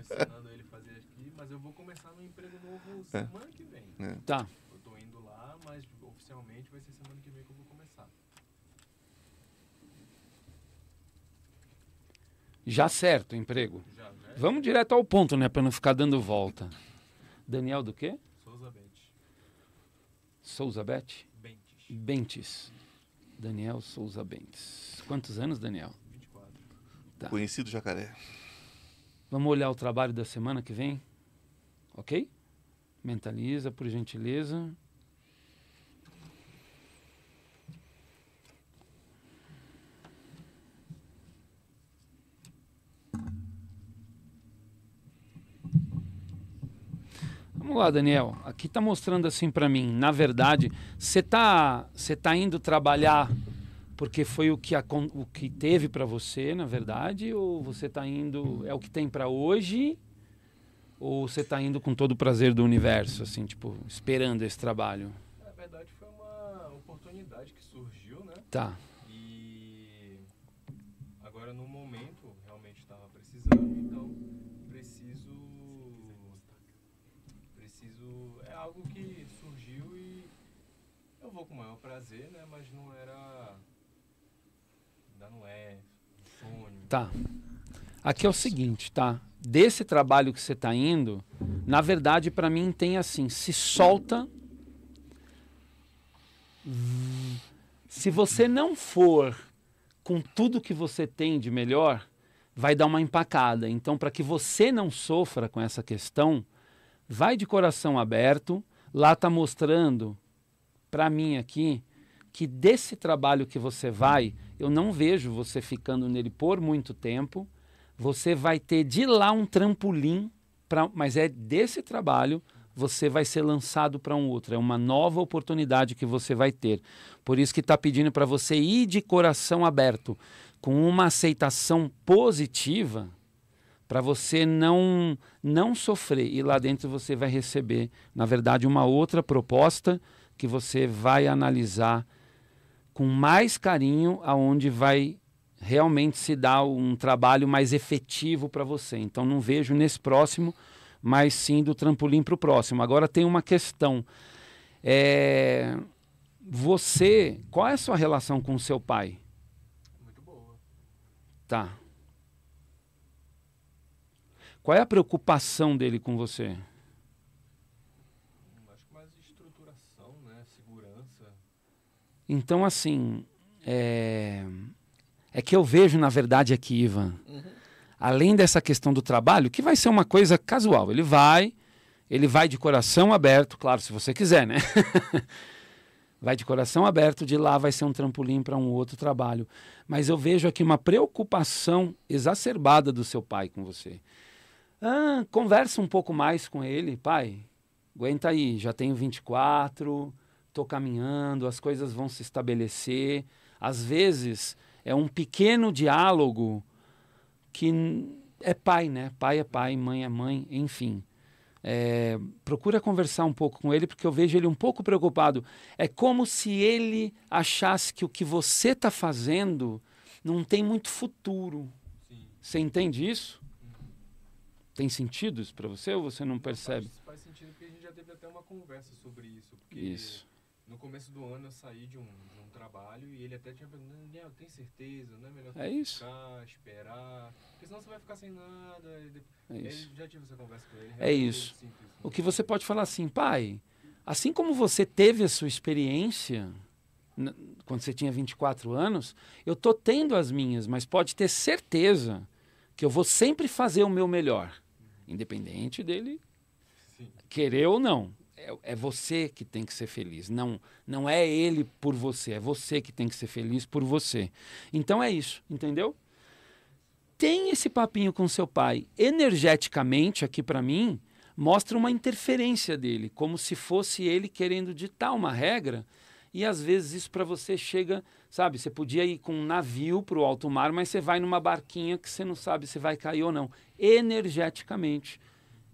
ensinando ele a fazer aqui, mas eu vou começar no emprego novo semana que vem. Tá. Eu tô indo lá, mas oficialmente vai ser semana que vem que eu vou começar. Já certo o emprego. Já, já. Vamos direto ao ponto, né? Para não ficar dando volta. Daniel do quê? Souza Bente. Souza Bete? Bentes. Bentes. Daniel Souza Bentes. Quantos anos, Daniel? 24. Tá. Conhecido jacaré. Vamos olhar o trabalho da semana que vem? Ok? Mentaliza, por gentileza. Vamos lá, Daniel. Aqui está mostrando assim para mim. Na verdade, você tá, você tá indo trabalhar porque foi o que, acon- o que teve para você, na verdade, ou você está indo é o que tem para hoje, ou você está indo com todo o prazer do universo, assim, tipo, esperando esse trabalho? Na verdade, foi uma oportunidade que surgiu, né? Tá. Prazer, né, mas não era ainda não é sonho. Tá. Aqui é o seguinte, tá? Desse trabalho que você está indo, na verdade, para mim tem assim, se solta. Se você não for com tudo que você tem de melhor, vai dar uma empacada. Então, para que você não sofra com essa questão, vai de coração aberto. Lá está mostrando para mim aqui que desse trabalho que você vai, eu não vejo você ficando nele por muito tempo. Você vai ter de lá um trampolim, pra, mas é desse trabalho você vai ser lançado para um outro. É uma nova oportunidade que você vai ter. Por isso que está pedindo para você ir de coração aberto, com uma aceitação positiva, para você não não sofrer. E lá dentro você vai receber, na verdade, uma outra proposta que você vai analisar com mais carinho, aonde vai realmente se dar um trabalho mais efetivo para você. Então não vejo nesse próximo, mas sim do trampolim para o próximo. Agora tem uma questão. É... Você, qual é a sua relação com o seu pai? Muito boa. Tá. Qual é a preocupação dele com você? Hum, Acho que mais estruturação, né? Segurança. Então, assim, é, é que eu vejo, na verdade, aqui, Ivan, além dessa questão do trabalho, que vai ser uma coisa casual. Ele vai, ele vai de coração aberto, claro, se você quiser, né? vai de coração aberto, de lá vai ser um trampolim para um outro trabalho. Mas eu vejo aqui uma preocupação exacerbada do seu pai com você. Ah, conversa um pouco mais com ele, pai. Aguenta aí, já tenho 24, estou caminhando, as coisas vão se estabelecer. Às vezes é um pequeno diálogo que é pai, né? Pai é pai, mãe é mãe, enfim. É, procura conversar um pouco com ele, porque eu vejo ele um pouco preocupado. É como se ele achasse que o que você está fazendo não tem muito futuro. Sim. Você entende isso? Tem sentido isso para você ou você não percebe? Faz, faz sentido porque a gente já teve até uma conversa sobre isso. Porque Isso. No começo do ano eu saí de um, de um trabalho e ele até tinha perguntado, Daniel, tem certeza? Não é melhor É ficar, esperar? Porque senão você vai ficar sem nada. É Ele- isso. já tive essa conversa com ele. É isso. isso O que você pode falar assim, pai, assim como você teve a sua experiência quando você tinha 24 anos, eu tô tendo as minhas, mas pode ter certeza que eu vou sempre fazer o meu melhor, independente dele Sim. querer ou não. É, é você que tem que ser feliz. Não, não é ele por você. É você que tem que ser feliz por você. Então é isso, entendeu? Tem esse papinho com seu pai. Energeticamente, aqui para mim, mostra uma interferência dele, como se fosse ele querendo ditar uma regra. E às vezes isso para você chega, sabe? Você podia ir com um navio para o alto mar, mas você vai numa barquinha que você não sabe se vai cair ou não. Energeticamente,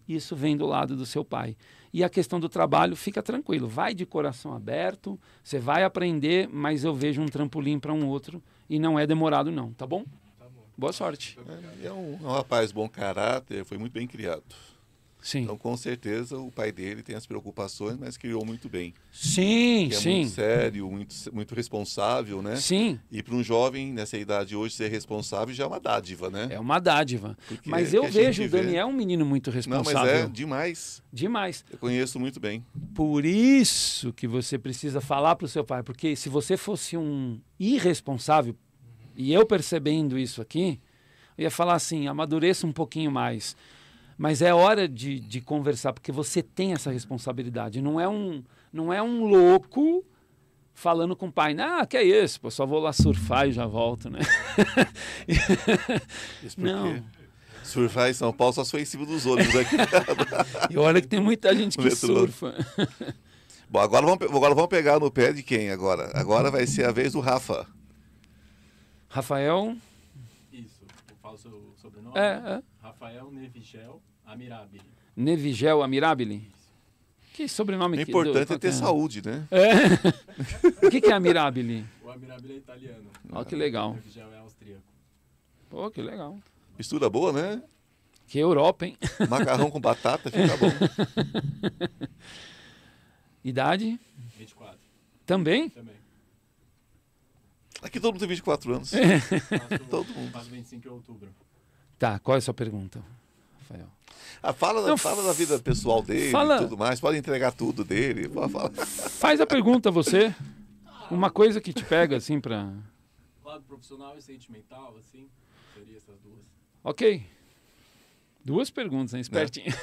isso vem do lado do seu pai. E a questão do trabalho, fica tranquilo, vai de coração aberto, você vai aprender, mas eu vejo um trampolim para um outro e não é demorado não, tá bom? Tá bom. Boa sorte. É, é um, é um rapaz bom caráter, foi muito bem criado. Sim. Então, com certeza, o pai dele tem as preocupações, mas criou muito bem. Sim, Que é sim. muito sério, muito, muito responsável, né? Sim, E para um jovem nessa idade hoje ser responsável já é uma dádiva, né? é uma dádiva. Porque Mas é eu vejo o vê- Daniel um menino muito Não, mas responsável. é demais. Demais. Eu conheço muito bem. Por isso que você precisa falar para o seu pai, porque se você fosse um irresponsável, e eu percebendo isso aqui, eu ia falar assim, amadureça um pouquinho mais. Mas é hora de, de conversar, porque você tem essa responsabilidade. Não é um, não é um louco falando com o pai, ah, que é isso, pô, só vou lá surfar e já volto, né? Isso porque Não. surfar em São Paulo só foi em cima dos ônibus aqui. E olha que tem muita gente que surfa. Bom, agora vamos, agora vamos pegar no pé de quem agora? Agora vai ser a vez do Rafa. Rafael, Isso, eu falo seu sobrenome. é, né? é. Rafael Nevigel Amirabile. Nevigel Amirabile. Que sobrenome O que importante do- é ter que saúde, né? É. o que, que é Amirabile? O Amirabile é italiano. Ó, que legal. O Nevigel é austríaco. Pô, que legal. Mistura boa, né? Que Europa, hein? Macarrão com batata fica bom. Idade? 24 Também? também. Aqui todo mundo tem 24 anos. Todo mundo. faço 25 de outubro. Tá, qual é a sua pergunta, Rafael? Ah, fala, Não, fala da vida pessoal dele fala- e tudo mais. Pode entregar tudo dele. Pode falar. Faz a pergunta você. Uma coisa que te pega, assim, pra... Lado profissional e sentimental, assim, seria essas duas. Ok. Duas perguntas, hein? Espertinho.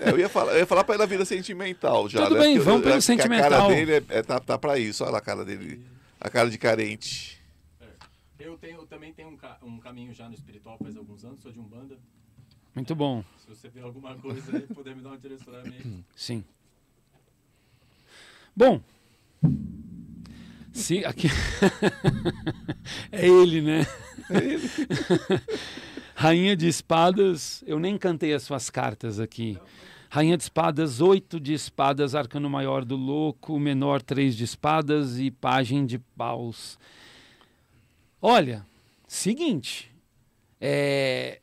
É, eu ia falar, eu ia falar pra ele da vida sentimental já. Tudo né? bem, Porque eu- vamos eu pelo que A sentimental. cara dele é, é- tá, tá pra isso. Olha a cara dele a cara de carente. Eu tenho, eu também tenho um, ca- um caminho já no espiritual faz alguns anos, sou de Umbanda. Muito bom. Se você ver alguma coisa aí, puder me dar um direcionamento. Sim. Bom. Se aqui é ele, né? Rainha de espadas, eu nem cantei as suas cartas aqui. Rainha de espadas, oito de espadas, arcano maior do louco, menor três de espadas e pajem de paus. Olha, seguinte, é,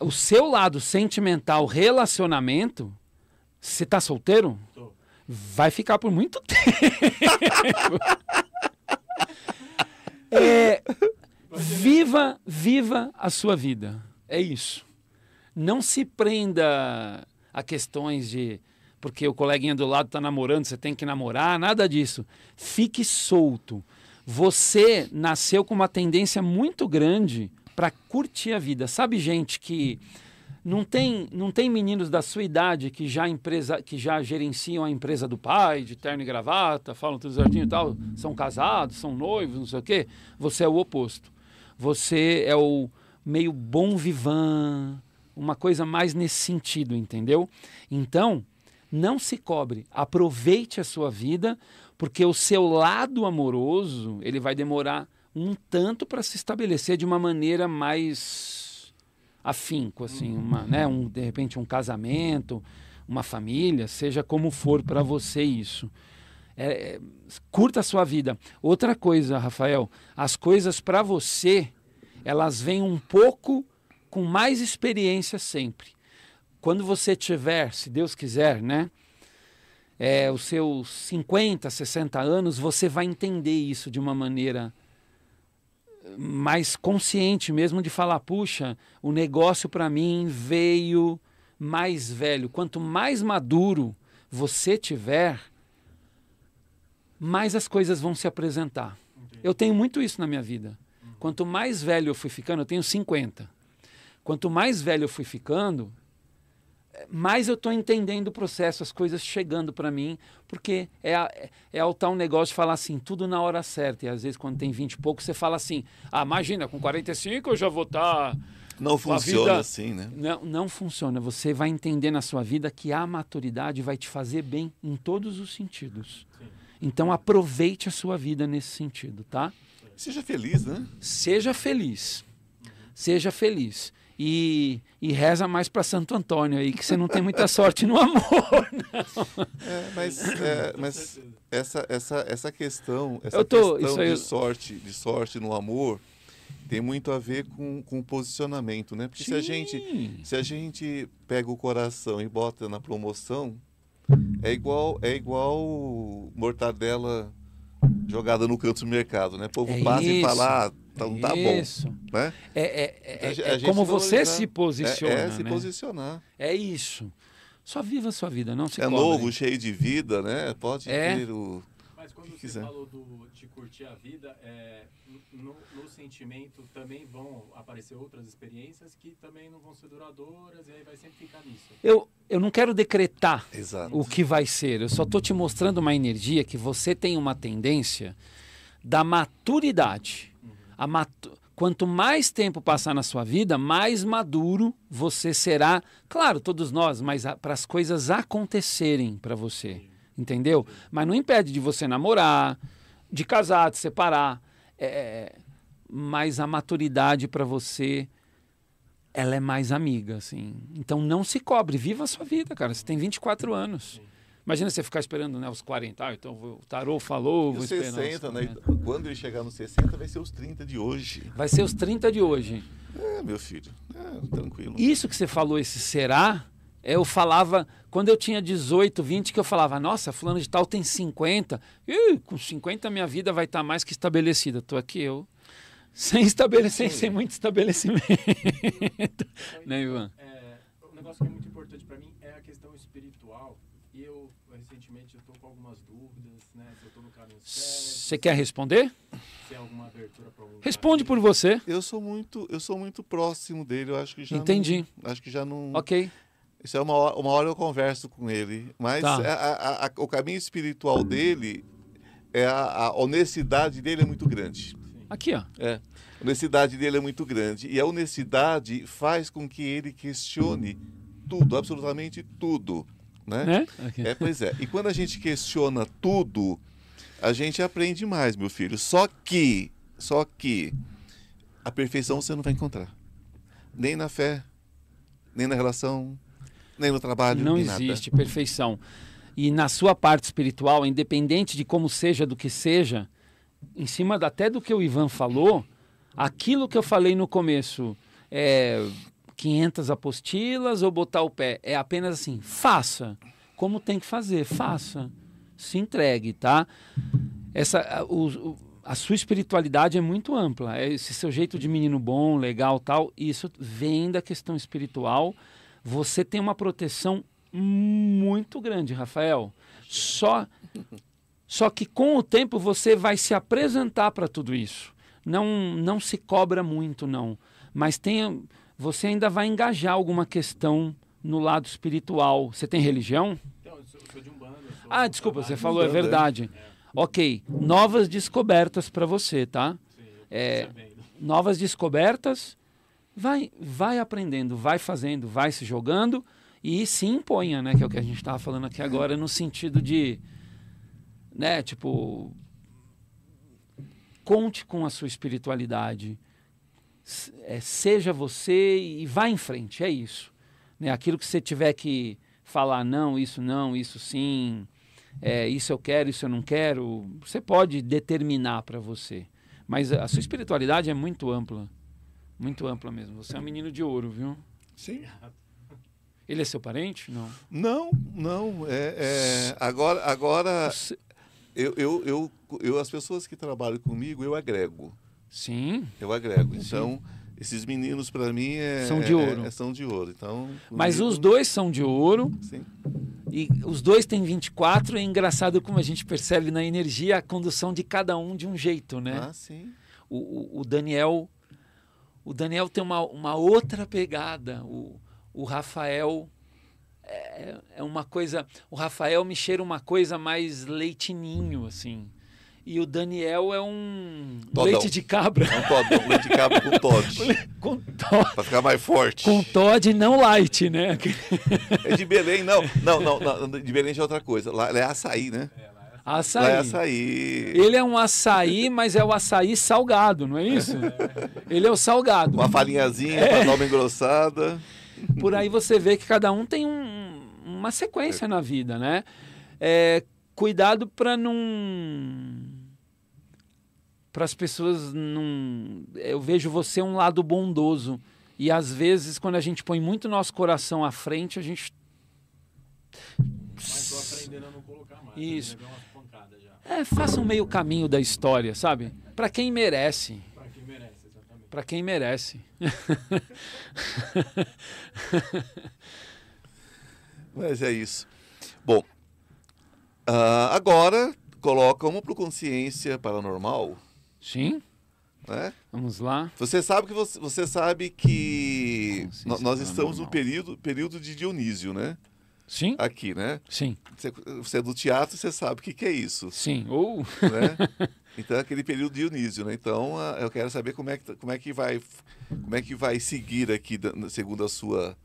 o seu lado sentimental, relacionamento, você tá solteiro? Tô. Vai ficar por muito tempo. É, viva, viva a sua vida. É isso. Não se prenda a questões de porque o coleguinha do lado está namorando, você tem que namorar, nada disso. Fique solto. Você nasceu com uma tendência muito grande para curtir a vida. Sabe gente que não tem, não tem meninos da sua idade que já empresa, que já gerenciam a empresa do pai, de terno e gravata, falam tudo certinho e tal, são casados, são noivos, não sei o quê. Você é o oposto. Você é o meio bom vivan, uma coisa mais nesse sentido, entendeu? Então, não se cobre, aproveite a sua vida, porque o seu lado amoroso, ele vai demorar um tanto para se estabelecer de uma maneira mais afinco, assim, uma, né, um, de repente um casamento, uma família, seja como for para você isso. É, é, curta a sua vida. Outra coisa, Rafael, as coisas para você, elas vêm um pouco com mais experiência sempre. Quando você tiver, se Deus quiser, né, é, os seus 50, 60 anos, você vai entender isso de uma maneira mais consciente mesmo de falar, puxa, o negócio para mim veio mais velho. Quanto mais maduro você tiver, mais as coisas vão se apresentar. Eu tenho muito isso na minha vida. Quanto mais velho eu fui ficando, eu tenho 50. Quanto mais velho eu fui ficando, mais eu estou entendendo o processo, as coisas chegando para mim, porque é, é o tal negócio de falar assim, tudo na hora certa. E às vezes, quando tem 20 e pouco, você fala assim: ah, imagina, com 45 eu já vou estar. Não funciona vida- assim, né? Não, não funciona. Você vai entender na sua vida que a maturidade vai te fazer bem em todos os sentidos. Sim. Então, aproveite a sua vida nesse sentido, tá? Seja feliz, né? Seja feliz. Seja feliz. E, e reza mais para Santo Antônio aí, que você não tem muita sorte no amor. É, mas é, mas essa, essa, essa questão, essa tô- questão aí de sorte, de sorte no amor, tem muito a ver com, com posicionamento, né? Porque se a gente se a gente pega o coração e bota na promoção, é igual é igual mortadela jogada no canto do mercado, né? O povo É passa e isso. fala, ah, tá, não tá bom, Isso. né? É, é, é, é gente como você se posiciona. É, é se né? posicionar. É isso. Só viva a sua vida, não se É cobre. novo, cheio de vida, né? Pode É. ter o Mas quando que você quiser. falou do, de curtir a vida, é, no, no sentimento também vão aparecer outras experiências que também não vão ser duradouras e aí vai sempre ficar nisso. Eu, eu não quero decretar exato. o que vai ser. Eu só estou te mostrando uma energia que você tem uma tendência da maturidade. Quanto mais tempo passar na sua vida, mais maduro você será. Claro, todos nós, mas para as coisas acontecerem para você. Entendeu? Mas não impede de você namorar, de casar, de separar. É, mas a maturidade para você ela é mais amiga, assim. Então não se cobre, viva a sua vida, cara. Você tem 24 anos. Imagina você ficar esperando né, os 40. Ah, então o tarô falou, E vou os esperar. os 60, né? 40. Quando ele chegar nos 60, vai ser os 30 de hoje. Vai ser os 30 de hoje. É, meu filho. É, tranquilo. Isso que você falou, esse será, eu falava, quando eu tinha 18, 20, que eu falava, nossa, fulano de tal tem 50. Ih, com 50 minha vida vai estar mais que estabelecida. Tô aqui eu, sem estabelecer, sem muito estabelecimento. né, Ivan? É, um negócio que é muito importante para mim é a questão espiritual. E eu, recentemente, eu tô com algumas dúvidas, né? Se eu tô no caminho certo, Você quer responder? Responde por você. Eu sou muito, eu sou muito próximo dele. Eu acho que já. Entendi. Não, acho que já não. Ok. Isso é uma hora, uma hora eu converso com ele. Mas Tá. a- a- a- o caminho espiritual dele é a, a honestidade dele é muito grande. Aqui, ó. É. A honestidade dele é muito grande. E a honestidade faz com que ele questione tudo, absolutamente tudo. Né? Né? Aqui. É, pois é. E quando a gente questiona tudo, a gente aprende mais, meu filho. Só que, só que a perfeição você não vai encontrar. Nem na fé, nem na relação, nem no trabalho, Não nem nada. existe perfeição. E na sua parte espiritual, independente de como seja, do que seja, em cima da- até do que o Ivan falou, aquilo que eu falei no começo, é 500 apostilas ou botar o pé, é apenas assim, faça. Como tem que fazer, faça. Se entregue, tá? Essa, a, o- o- a sua espiritualidade é muito ampla. É Esse seu jeito de menino bom, legal, tal, isso vem da questão espiritual. Você tem uma proteção muito grande, Rafael. Só só que com o tempo você vai se apresentar para tudo isso. Não não se cobra muito não, mas tem você ainda vai engajar alguma questão no lado espiritual. Você tem religião? Então, eu sou, eu sou de Umbanda. eu sou Ah, desculpa, você falou, é verdade. Ok, novas descobertas para você, tá? É, novas descobertas, vai, vai aprendendo, vai fazendo, vai se jogando e se imponha, né? Que é o que a gente estava falando aqui agora, no sentido de, né? Tipo, conte com a sua espiritualidade, é, seja você e vá em frente, é isso. Né? Aquilo que você tiver que falar, não, isso não, isso sim, é, isso eu quero, isso eu não quero, você pode determinar para você. Mas a sua espiritualidade é muito ampla. Muito ampla mesmo. Você é um menino de ouro, viu? Sim. Ele é seu parente? Não. Não, não. É, é, agora, agora Você- eu, eu, eu, eu, as pessoas que trabalham comigo, eu agrego. Sim. Eu agrego. Então, esses meninos, para mim, é, São de ouro. é- é- são de ouro. Então, Mas comigo, os dois são de ouro Sim. e os dois têm 24. É engraçado como a gente percebe na energia a condução de cada um de um jeito, né? Ah, sim. O, o- o Daniel o Daniel tem uma, uma outra pegada. O, o Rafael é, é uma coisa. O Rafael me cheira uma coisa mais leitinho, assim. E o Daniel é um Todão. leite de cabra É um Todd, um leite de cabra com Todd. com, to, Para ficar mais forte. com Todd não light, né? É de Belém, não. Não, não, não, de Belém já é outra coisa. Lá lá é açaí, né? Açaí. Lá é açaí. Ele é um açaí, mas é o açaí salgado, não é isso? Ele é o salgado. Uma farinhazinha É. para dar uma engrossada. Por aí você vê que cada um tem um- uma sequência na vida, né? É, cuidado para não. Para as pessoas não. Eu vejo você um lado bondoso. E às vezes, quando a gente põe muito nosso coração à frente, a gente. Mas tô aprendendo a não colocar mais. Isso. Pancadas já. É, faça um meio caminho da história, sabe? Para quem merece. Pra quem merece, exatamente. Para quem merece. Mas é isso. Bom, ah, agora coloca uma para consciência paranormal, Sim, né? vamos lá. Você sabe que você, você sabe que Consciência no- nós estamos no período, período de Dionísio, né? Sim, Aqui, né? sim, Você, você é do teatro, você sabe o que, que é isso, sim. Ou. né? Então é aquele período de Dionísio, né? Então ah, eu quero saber como é que como é que vai como é que vai seguir aqui segundo a sua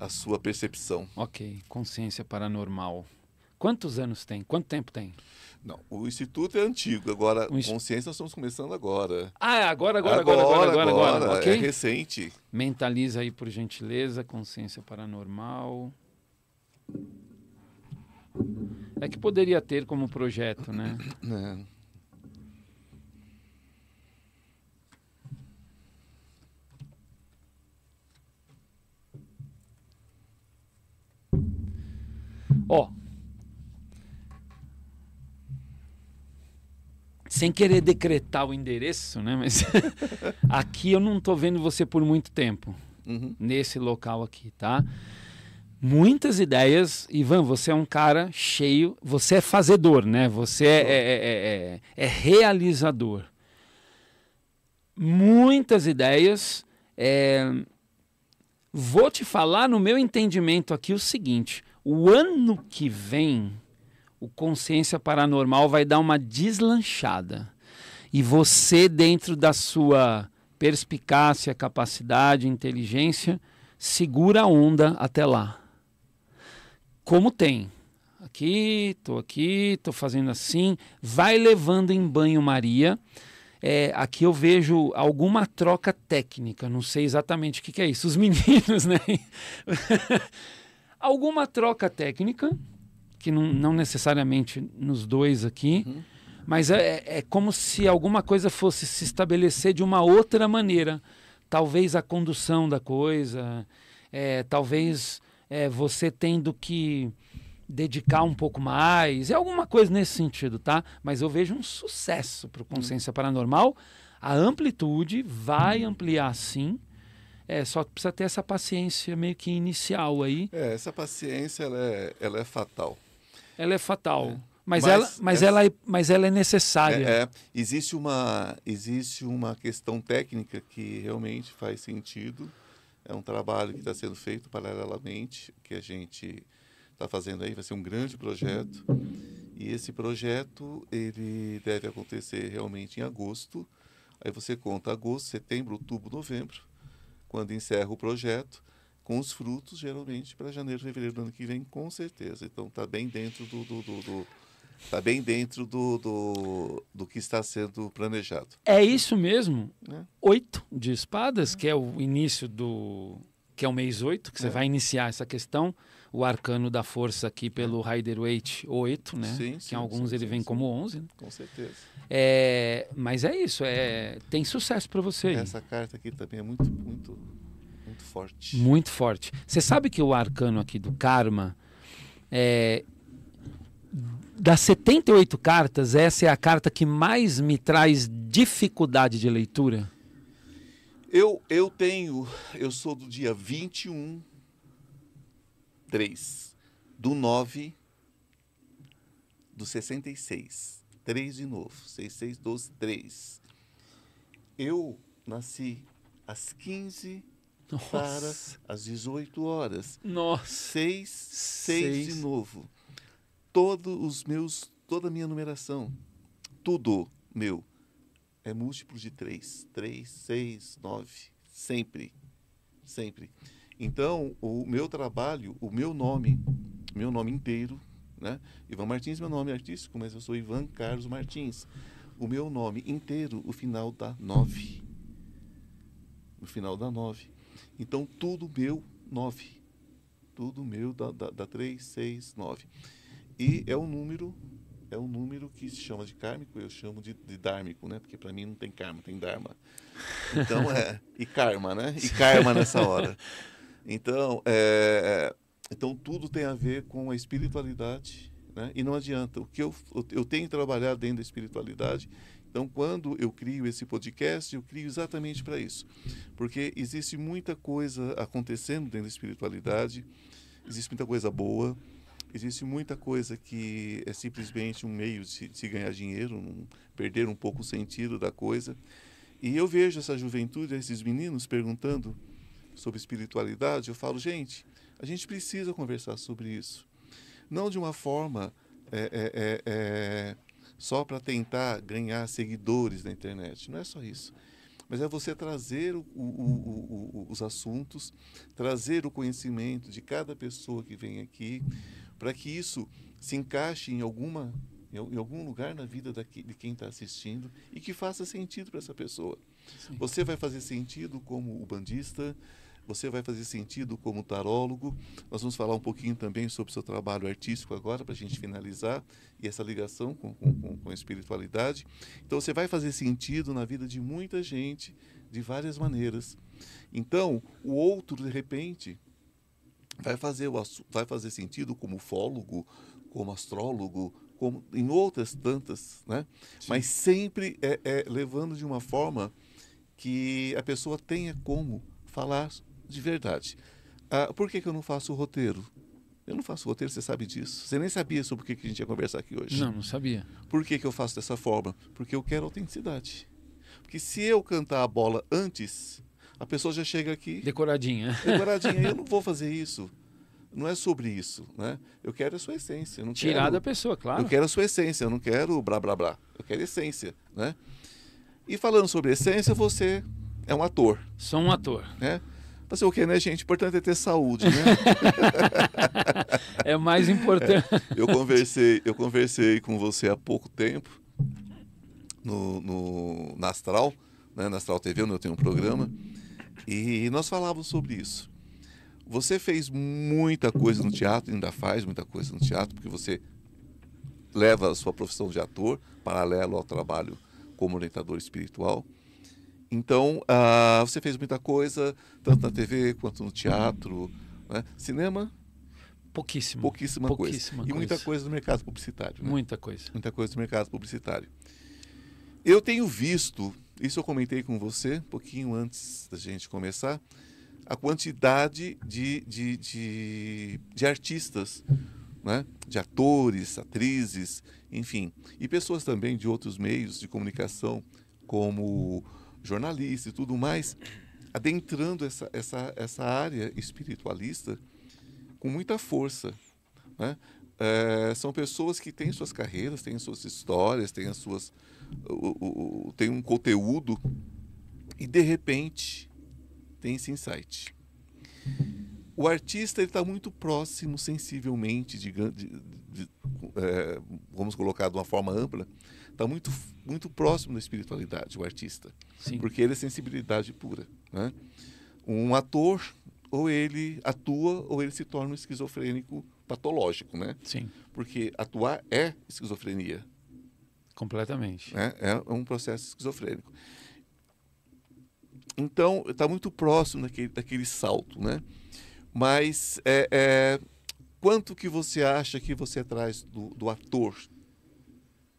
a sua percepção. Ok, consciência paranormal. Quantos anos tem? Quanto tempo tem? Não, o instituto é antigo, agora O consciência nós estamos começando agora. Ah, é agora, agora, agora, agora, agora, agora, é ok? recente. Mentaliza aí, por gentileza, consciência paranormal. É que poderia ter como projeto, né? né? Ó. Sem querer decretar o endereço, né? Mas aqui eu não tô vendo você por muito tempo. Uhum. nesse local aqui, tá? Muitas ideias, Ivan, você é um cara cheio, você é fazedor, né? Você é, é, é, é- é realizador. Muitas ideias. é, Vou te falar no meu entendimento aqui o seguinte: o ano que vem, o consciência paranormal vai dar uma deslanchada. E você, dentro da sua perspicácia, capacidade, inteligência, segura a onda até lá. Como tem. Aqui, estou aqui, estou fazendo assim. Vai levando em banho-maria. É, aqui eu vejo alguma troca técnica, não sei exatamente o que, que é isso. Os meninos, né? alguma troca técnica, que não, não, necessariamente nos dois aqui, uhum. mas é, é como se alguma coisa fosse se estabelecer de uma outra maneira. Talvez a condução da coisa, é, talvez é, você tendo que dedicar um pouco mais, é alguma coisa nesse sentido, tá? Mas eu vejo um sucesso para o Consciência Paranormal. A amplitude vai ampliar sim. É, só precisa ter essa paciência meio que inicial aí. É, essa paciência ela é, ela é fatal. Ela é fatal. É. Mas, mas, ela, mas, ela é, mas ela é necessária. É, é, existe, uma, existe uma questão técnica que realmente faz sentido. É um trabalho que está sendo feito paralelamente, que a gente está fazendo aí, vai ser um grande projeto. E esse projeto ele deve acontecer realmente em agosto. Aí você conta agosto, setembro, outubro, novembro, quando encerra o projeto, com os frutos geralmente para janeiro, fevereiro do ano que vem, com certeza. Então está bem dentro do, do, do, do Está bem dentro do, do, do que está sendo planejado. É isso mesmo? É. Oito de espadas, é. que é o início do. que é o mês oito, que é. você vai iniciar essa questão o arcano da força aqui pelo Rider Waite 8, né? Sim, sim, que em alguns sim, ele vem como 11. Né? Com certeza. É, mas é isso, é, tem sucesso para você. Essa carta aqui também é muito, muito, muito forte. Muito forte. Você sabe que o arcano aqui do Karma, é, das 78 cartas, essa é a carta que mais me traz dificuldade de leitura? Eu, eu tenho, eu sou do dia 21 3 do 9 do 66. 3 de novo. 6, 6, 12, 3. Eu nasci às 15 Nossa. para as 18 horas. Nossa. 6, 6 de novo. Todos os meus, toda a minha numeração, tudo meu é múltiplo de 3. 3, 6, 9. Sempre. Sempre. Então, o meu trabalho, o meu nome, meu nome inteiro, né? Ivan Martins, meu nome é artístico, mas eu sou Ivan Carlos Martins. O meu nome inteiro, o final da nove. O final da nove. Então, tudo meu, nove. Tudo meu da três, seis, nove. E é um número é um número que se chama de kármico, eu chamo de, de dármico, né? Porque para mim não tem karma, tem dharma. Então é. E karma, né? E karma nessa hora. Então, é, é, então tudo tem a ver com a espiritualidade, né? E não adianta. O que eu, eu tenho trabalhado dentro da espiritualidade. Então, quando eu crio esse podcast, eu crio exatamente para isso, porque existe muita coisa acontecendo dentro da espiritualidade, existe muita coisa boa, existe muita coisa que é simplesmente um meio de, de ganhar dinheiro, um, perder um pouco o sentido da coisa. E eu vejo essa juventude, esses meninos perguntando sobre espiritualidade, eu falo, gente, a gente precisa conversar sobre isso. Não de uma forma é, é, é só para tentar ganhar seguidores na internet. Não é só isso. Mas é você trazer o, o, o, os assuntos, trazer o conhecimento de cada pessoa que vem aqui, para que isso se encaixe em alguma em algum lugar na vida daqui, de quem está assistindo e que faça sentido para essa pessoa. Sim. Você vai fazer sentido como o bandista, você vai fazer sentido como tarólogo. Nós vamos falar um pouquinho também sobre o seu trabalho artístico agora, para a gente finalizar, e essa ligação com, com, com a espiritualidade. Então, você vai fazer sentido na vida de muita gente, de várias maneiras. Então, o outro, de repente, vai fazer, o, vai fazer sentido como fólogo, como astrólogo, como em outras tantas, né? Mas sempre é, é, levando de uma forma que a pessoa tenha como falar de verdade. Ah, por que, que eu não faço o roteiro? Eu não faço roteiro, você sabe disso. Você nem sabia sobre o que, que a gente ia conversar aqui hoje. Não, não sabia. Por que, que eu faço dessa forma? Porque eu quero autenticidade. Porque se eu cantar a bola antes, a pessoa já chega aqui. Decoradinha. Decoradinha. eu não vou fazer isso. não é sobre isso, né? Eu quero a sua essência, não Tirar quero, da pessoa, claro. eu quero a sua essência, eu não quero blá blá blá, eu quero essência, né? E falando sobre essência, você é um ator, Sou um ator. né? Fazer o quê, né, gente? O importante é ter saúde, né? É mais importante. eu conversei, eu conversei com você há pouco tempo no, no na Astral, né, na Astral TV, onde eu tenho um programa, e nós falávamos sobre isso. Você fez muita coisa no teatro, ainda faz muita coisa no teatro, porque você leva a sua profissão de ator paralelo ao trabalho como orientador espiritual. Então, ah, você fez muita coisa, tanto na TV quanto no teatro. Né? Cinema, Pouquíssimo. pouquíssima, Pouquíssima coisa. E muita coisa. coisa no mercado publicitário. né? Muita coisa. Muita coisa no mercado publicitário. Eu tenho visto, isso eu comentei com você um pouquinho antes da gente começar, a quantidade de, de, de, de artistas, né? de atores, atrizes, enfim, e pessoas também de outros meios de comunicação, como jornalistas e tudo mais, adentrando essa, essa, essa área espiritualista com muita força. Né? É, são pessoas que têm suas carreiras, têm suas histórias, têm as suas, o, o, um conteúdo e de repente tem esse insight. O artista está muito próximo, sensivelmente, de, de, de, é, vamos colocar de uma forma ampla, está muito, muito próximo da espiritualidade, o artista, Sim. porque ele é sensibilidade pura. Né? Um ator, ou ele atua, ou ele se torna um esquizofrênico patológico, né? Sim. Porque atuar é esquizofrenia, Completamente. né? É um processo esquizofrênico. Então, está muito próximo daquele, daquele salto, né? Mas é, é, quanto que você acha que você traz do, do ator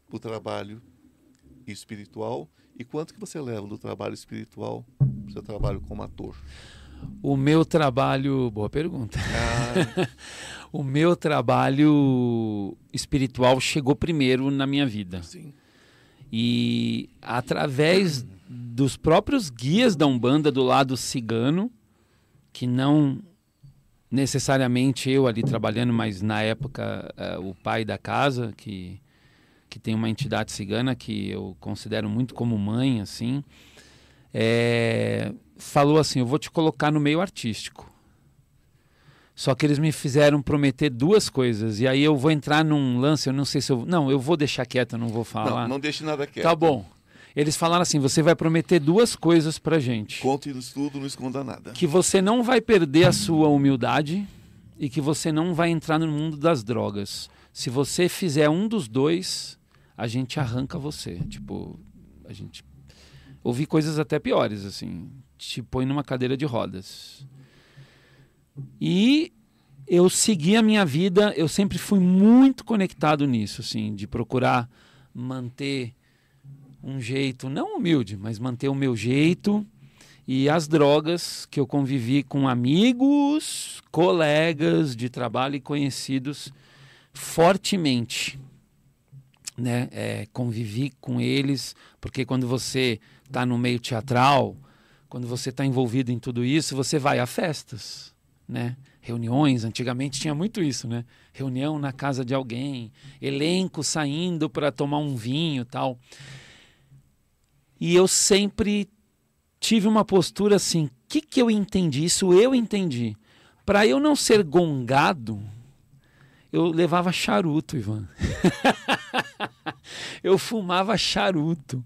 para o trabalho espiritual e quanto que você leva do trabalho espiritual para o seu trabalho como ator? O meu trabalho. Boa pergunta. Ah, O meu trabalho espiritual chegou primeiro na minha vida. sim. E através dos próprios guias da Umbanda do lado cigano, que não necessariamente eu ali trabalhando, mas na época eh, o pai da casa, que, que tem uma entidade cigana que eu considero muito como mãe, assim, eh, falou assim: Eu vou te colocar no meio artístico. Só que eles me fizeram prometer duas coisas. E aí eu vou entrar num lance, eu não sei se eu. Não, eu vou deixar quieto, eu não vou falar. Não, não deixe nada quieto. Tá bom. Eles falaram assim: você vai prometer duas coisas pra gente. Conte tudo, não esconda nada. Que você não vai perder a sua humildade e que você não vai entrar no mundo das drogas. Se você fizer um dos dois, a gente arranca você. Tipo, a gente. Ouvi coisas até piores, assim. Te põe numa cadeira de rodas. E eu segui a minha vida, eu sempre fui muito conectado nisso, assim, de procurar manter um jeito, não humilde, mas manter o meu jeito. E as drogas que eu convivi com amigos, colegas de trabalho e conhecidos fortemente. Né? É, convivi com eles, porque quando você está no meio teatral, quando você está envolvido em tudo isso, você vai a festas, né? Reuniões, antigamente tinha muito isso, né? Reunião na casa de alguém, elenco saindo para tomar um vinho, tal. E eu sempre tive uma postura assim, o que, que eu entendi? Isso eu entendi. Para eu não ser gongado, eu levava charuto, Ivan. eu fumava charuto.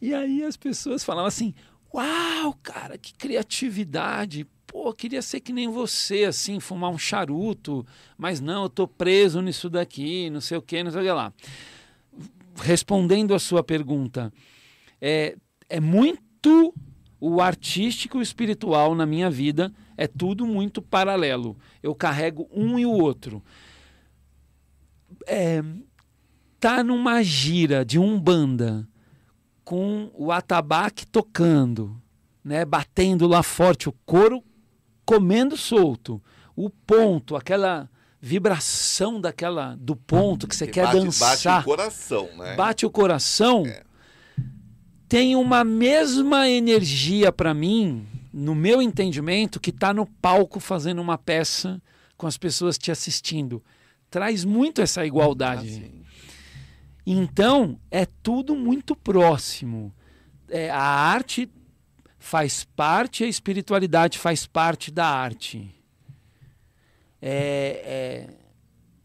E aí as pessoas falavam assim: Uau, cara, que criatividade. Pô, queria ser que nem você, assim, fumar um charuto. Mas não, eu tô preso nisso daqui, não sei o que, não sei o que lá. Respondendo a sua pergunta, é, é muito o artístico e o espiritual na minha vida, é tudo muito paralelo. Eu carrego um e o outro. É, tá numa gira de umbanda com o atabaque tocando, né, batendo lá forte, o couro comendo solto, o ponto, aquela vibração daquela do ponto que você quer bate, dançar, Bate o coração, né? bate o coração, É. tem uma mesma energia para mim, no meu entendimento, que está no palco fazendo uma peça com as pessoas te assistindo. Traz muito essa igualdade. Assim, Então, é tudo muito próximo. É, a arte faz parte, a espiritualidade faz parte da arte. É,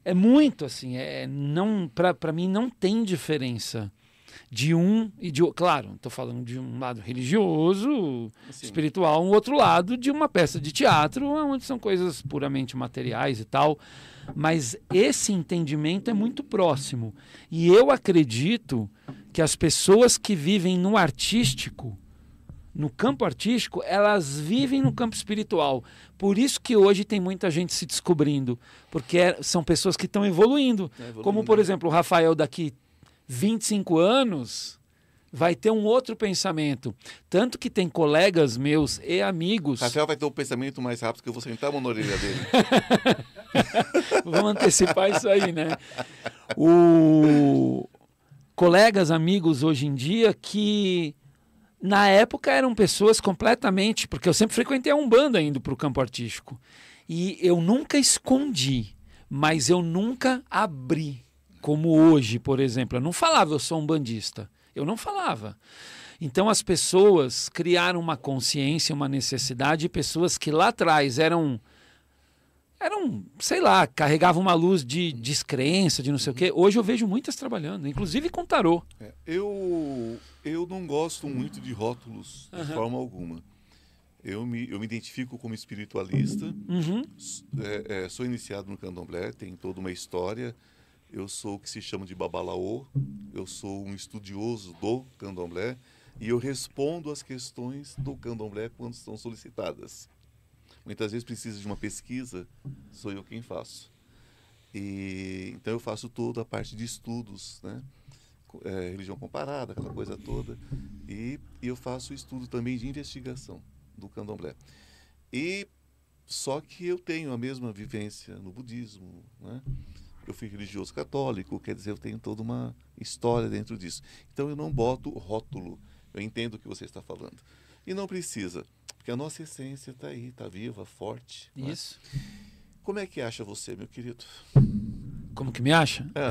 é, é muito assim. É, não Para mim, não tem diferença de um e de outro. Claro, estou falando de um lado religioso, assim. espiritual, um outro lado de uma peça de teatro, onde são coisas puramente materiais e tal. Mas esse entendimento é muito próximo. E eu acredito que as pessoas que vivem no artístico, no campo artístico, elas vivem no campo espiritual. Por isso que hoje tem muita gente se descobrindo, porque é- são pessoas que estão evoluindo. É, evoluindo. Como, por exemplo, o Rafael daqui 25 anos vai ter um outro pensamento. Tanto que tem colegas meus e amigos. Rafael vai ter um pensamento mais rápido que eu vou sentar a mão na orelha dele. Vamos antecipar isso aí, né? O... Colegas, amigos hoje em dia que na época eram pessoas completamente. Porque eu sempre frequentei a Umbanda indo para o campo artístico. E eu nunca escondi, mas eu nunca abri. Como hoje, por exemplo. Eu não falava, eu sou um bandista. Eu não falava. Então as pessoas criaram uma consciência, uma necessidade, pessoas que lá atrás eram eram, sei lá, carregavam uma luz de descrença, de não sei o quê. Hoje eu vejo muitas trabalhando, inclusive com tarô. É, eu, eu não gosto muito de rótulos de Aham. forma alguma. Eu me, eu me identifico como espiritualista, Uhum. é, é, sou iniciado no candomblé, tem toda uma história. Eu sou o que se chama de babalaô, eu sou um estudioso do candomblé e eu respondo às questões do candomblé quando são solicitadas. Muitas vezes precisa de uma pesquisa, sou eu quem faço. E, então eu faço toda a parte de estudos, né? É, religião comparada, aquela coisa toda. E, e eu faço estudo também de investigação do candomblé. E só que eu tenho a mesma vivência no budismo, né? Eu fui religioso católico, quer dizer, eu tenho toda uma história dentro disso. Então eu não boto rótulo. Eu entendo o que você está falando. E não precisa, porque a nossa essência está aí, está viva, forte. né? Isso. Como é que acha você, meu querido? Como que me acha? É,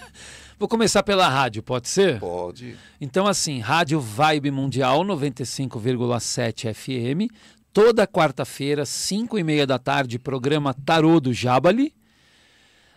Vou começar pela rádio, pode ser? pode. Então, assim, Rádio Vibe Mundial 95,7 FM. Toda quarta-feira, 5 e meia da tarde, programa Tarô do Jabali.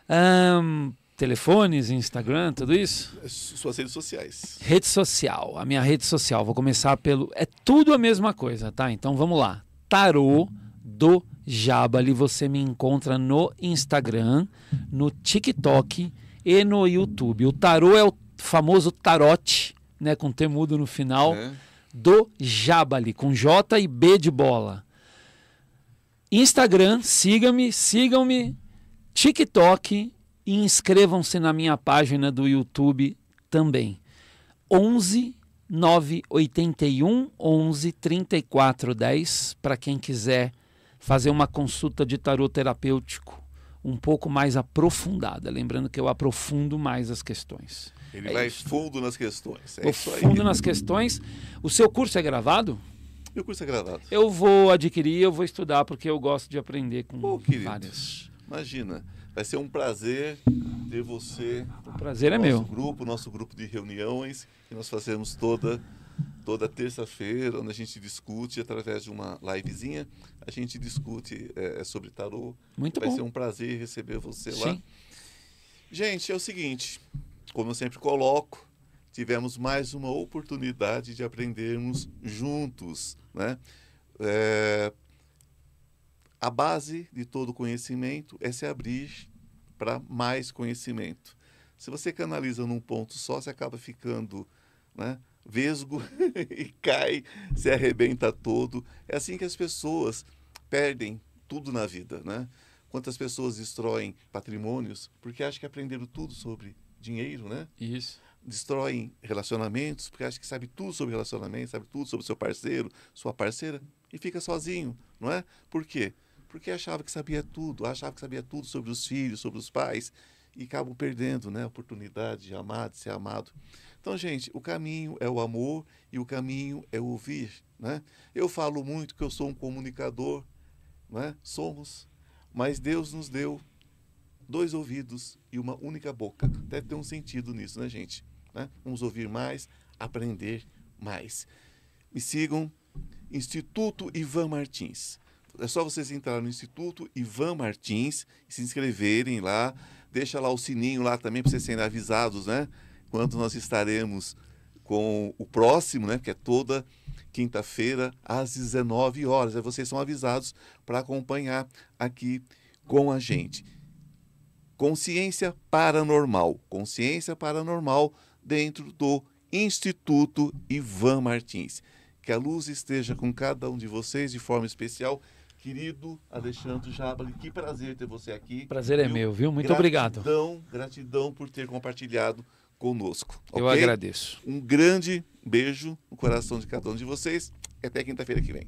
Ahn, telefones, Instagram, tudo isso? Suas redes sociais. Rede social, a minha rede social. Vou começar pelo. É tudo a mesma coisa, tá? Então vamos lá. Tarô do Jabali. Você me encontra no Instagram, no TikTok e no YouTube. O tarô é o famoso tarote, né? Com T mudo no final. né? Do Jabali, com J e B de bola. Instagram, siga-me, sigam-me. TikTok e inscrevam-se na minha página do YouTube também. 11 981 11 34 10 para quem quiser fazer uma consulta de tarô terapêutico um pouco mais aprofundada. Lembrando que eu aprofundo mais as questões. Ele É vai isso. fundo nas questões. É fundo nas questões. O seu curso é gravado? Meu curso é gravado. Eu vou adquirir, eu vou estudar, porque eu gosto de aprender com querido. várias. Imagina, vai ser um prazer ter você. O prazer é nosso meu. grupo, nosso grupo de reuniões que nós fazemos toda toda terça-feira, onde a gente discute através de uma livezinha, a gente discute é, sobre tarô. Muito vai bom. ser um prazer receber você lá. Sim. Gente, é o seguinte, como eu sempre coloco, tivemos mais uma oportunidade de aprendermos juntos, né? É, a base de todo conhecimento é se abrir para mais conhecimento. Se você canaliza num ponto só, você acaba ficando, né? Vesgo e cai, se arrebenta todo. É assim que as pessoas perdem tudo na vida, né? Quantas pessoas destroem patrimônios porque acham que aprenderam tudo sobre dinheiro, né? Isso. Destroem relacionamentos porque acham que sabe tudo sobre relacionamento, sabe tudo sobre seu parceiro, sua parceira e fica sozinho, não é? Por quê? Porque achava que sabia tudo, achava que sabia tudo sobre os filhos, sobre os pais e acabam perdendo, né, a oportunidade de amar, de ser amado. Então, gente, o caminho é o amor e o caminho é ouvir, né? Eu falo muito que eu sou um comunicador, né? Somos, mas Deus nos deu dois ouvidos e uma única boca. Deve ter um sentido nisso, né, gente? Né? Vamos ouvir mais, aprender mais. Me sigam, Instituto Ivan Martins. É só vocês entrarem no Instituto Ivan Martins e se inscreverem lá. Deixa lá o sininho lá também para vocês serem avisados, né? Quando nós estaremos com o próximo, né? Que é toda quinta-feira às 19 horas. Aí vocês são avisados para acompanhar aqui com a gente. Consciência Paranormal. Consciência Paranormal dentro do Instituto Ivan Martins. Que a luz esteja com cada um de vocês de forma especial. Querido Alexandre Jabali, que prazer ter você aqui. Prazer é viu? meu, viu? Muito gratidão, obrigado. Gratidão por ter compartilhado conosco. Eu ok? agradeço. Um grande beijo no coração de cada um de vocês e até quinta-feira que vem.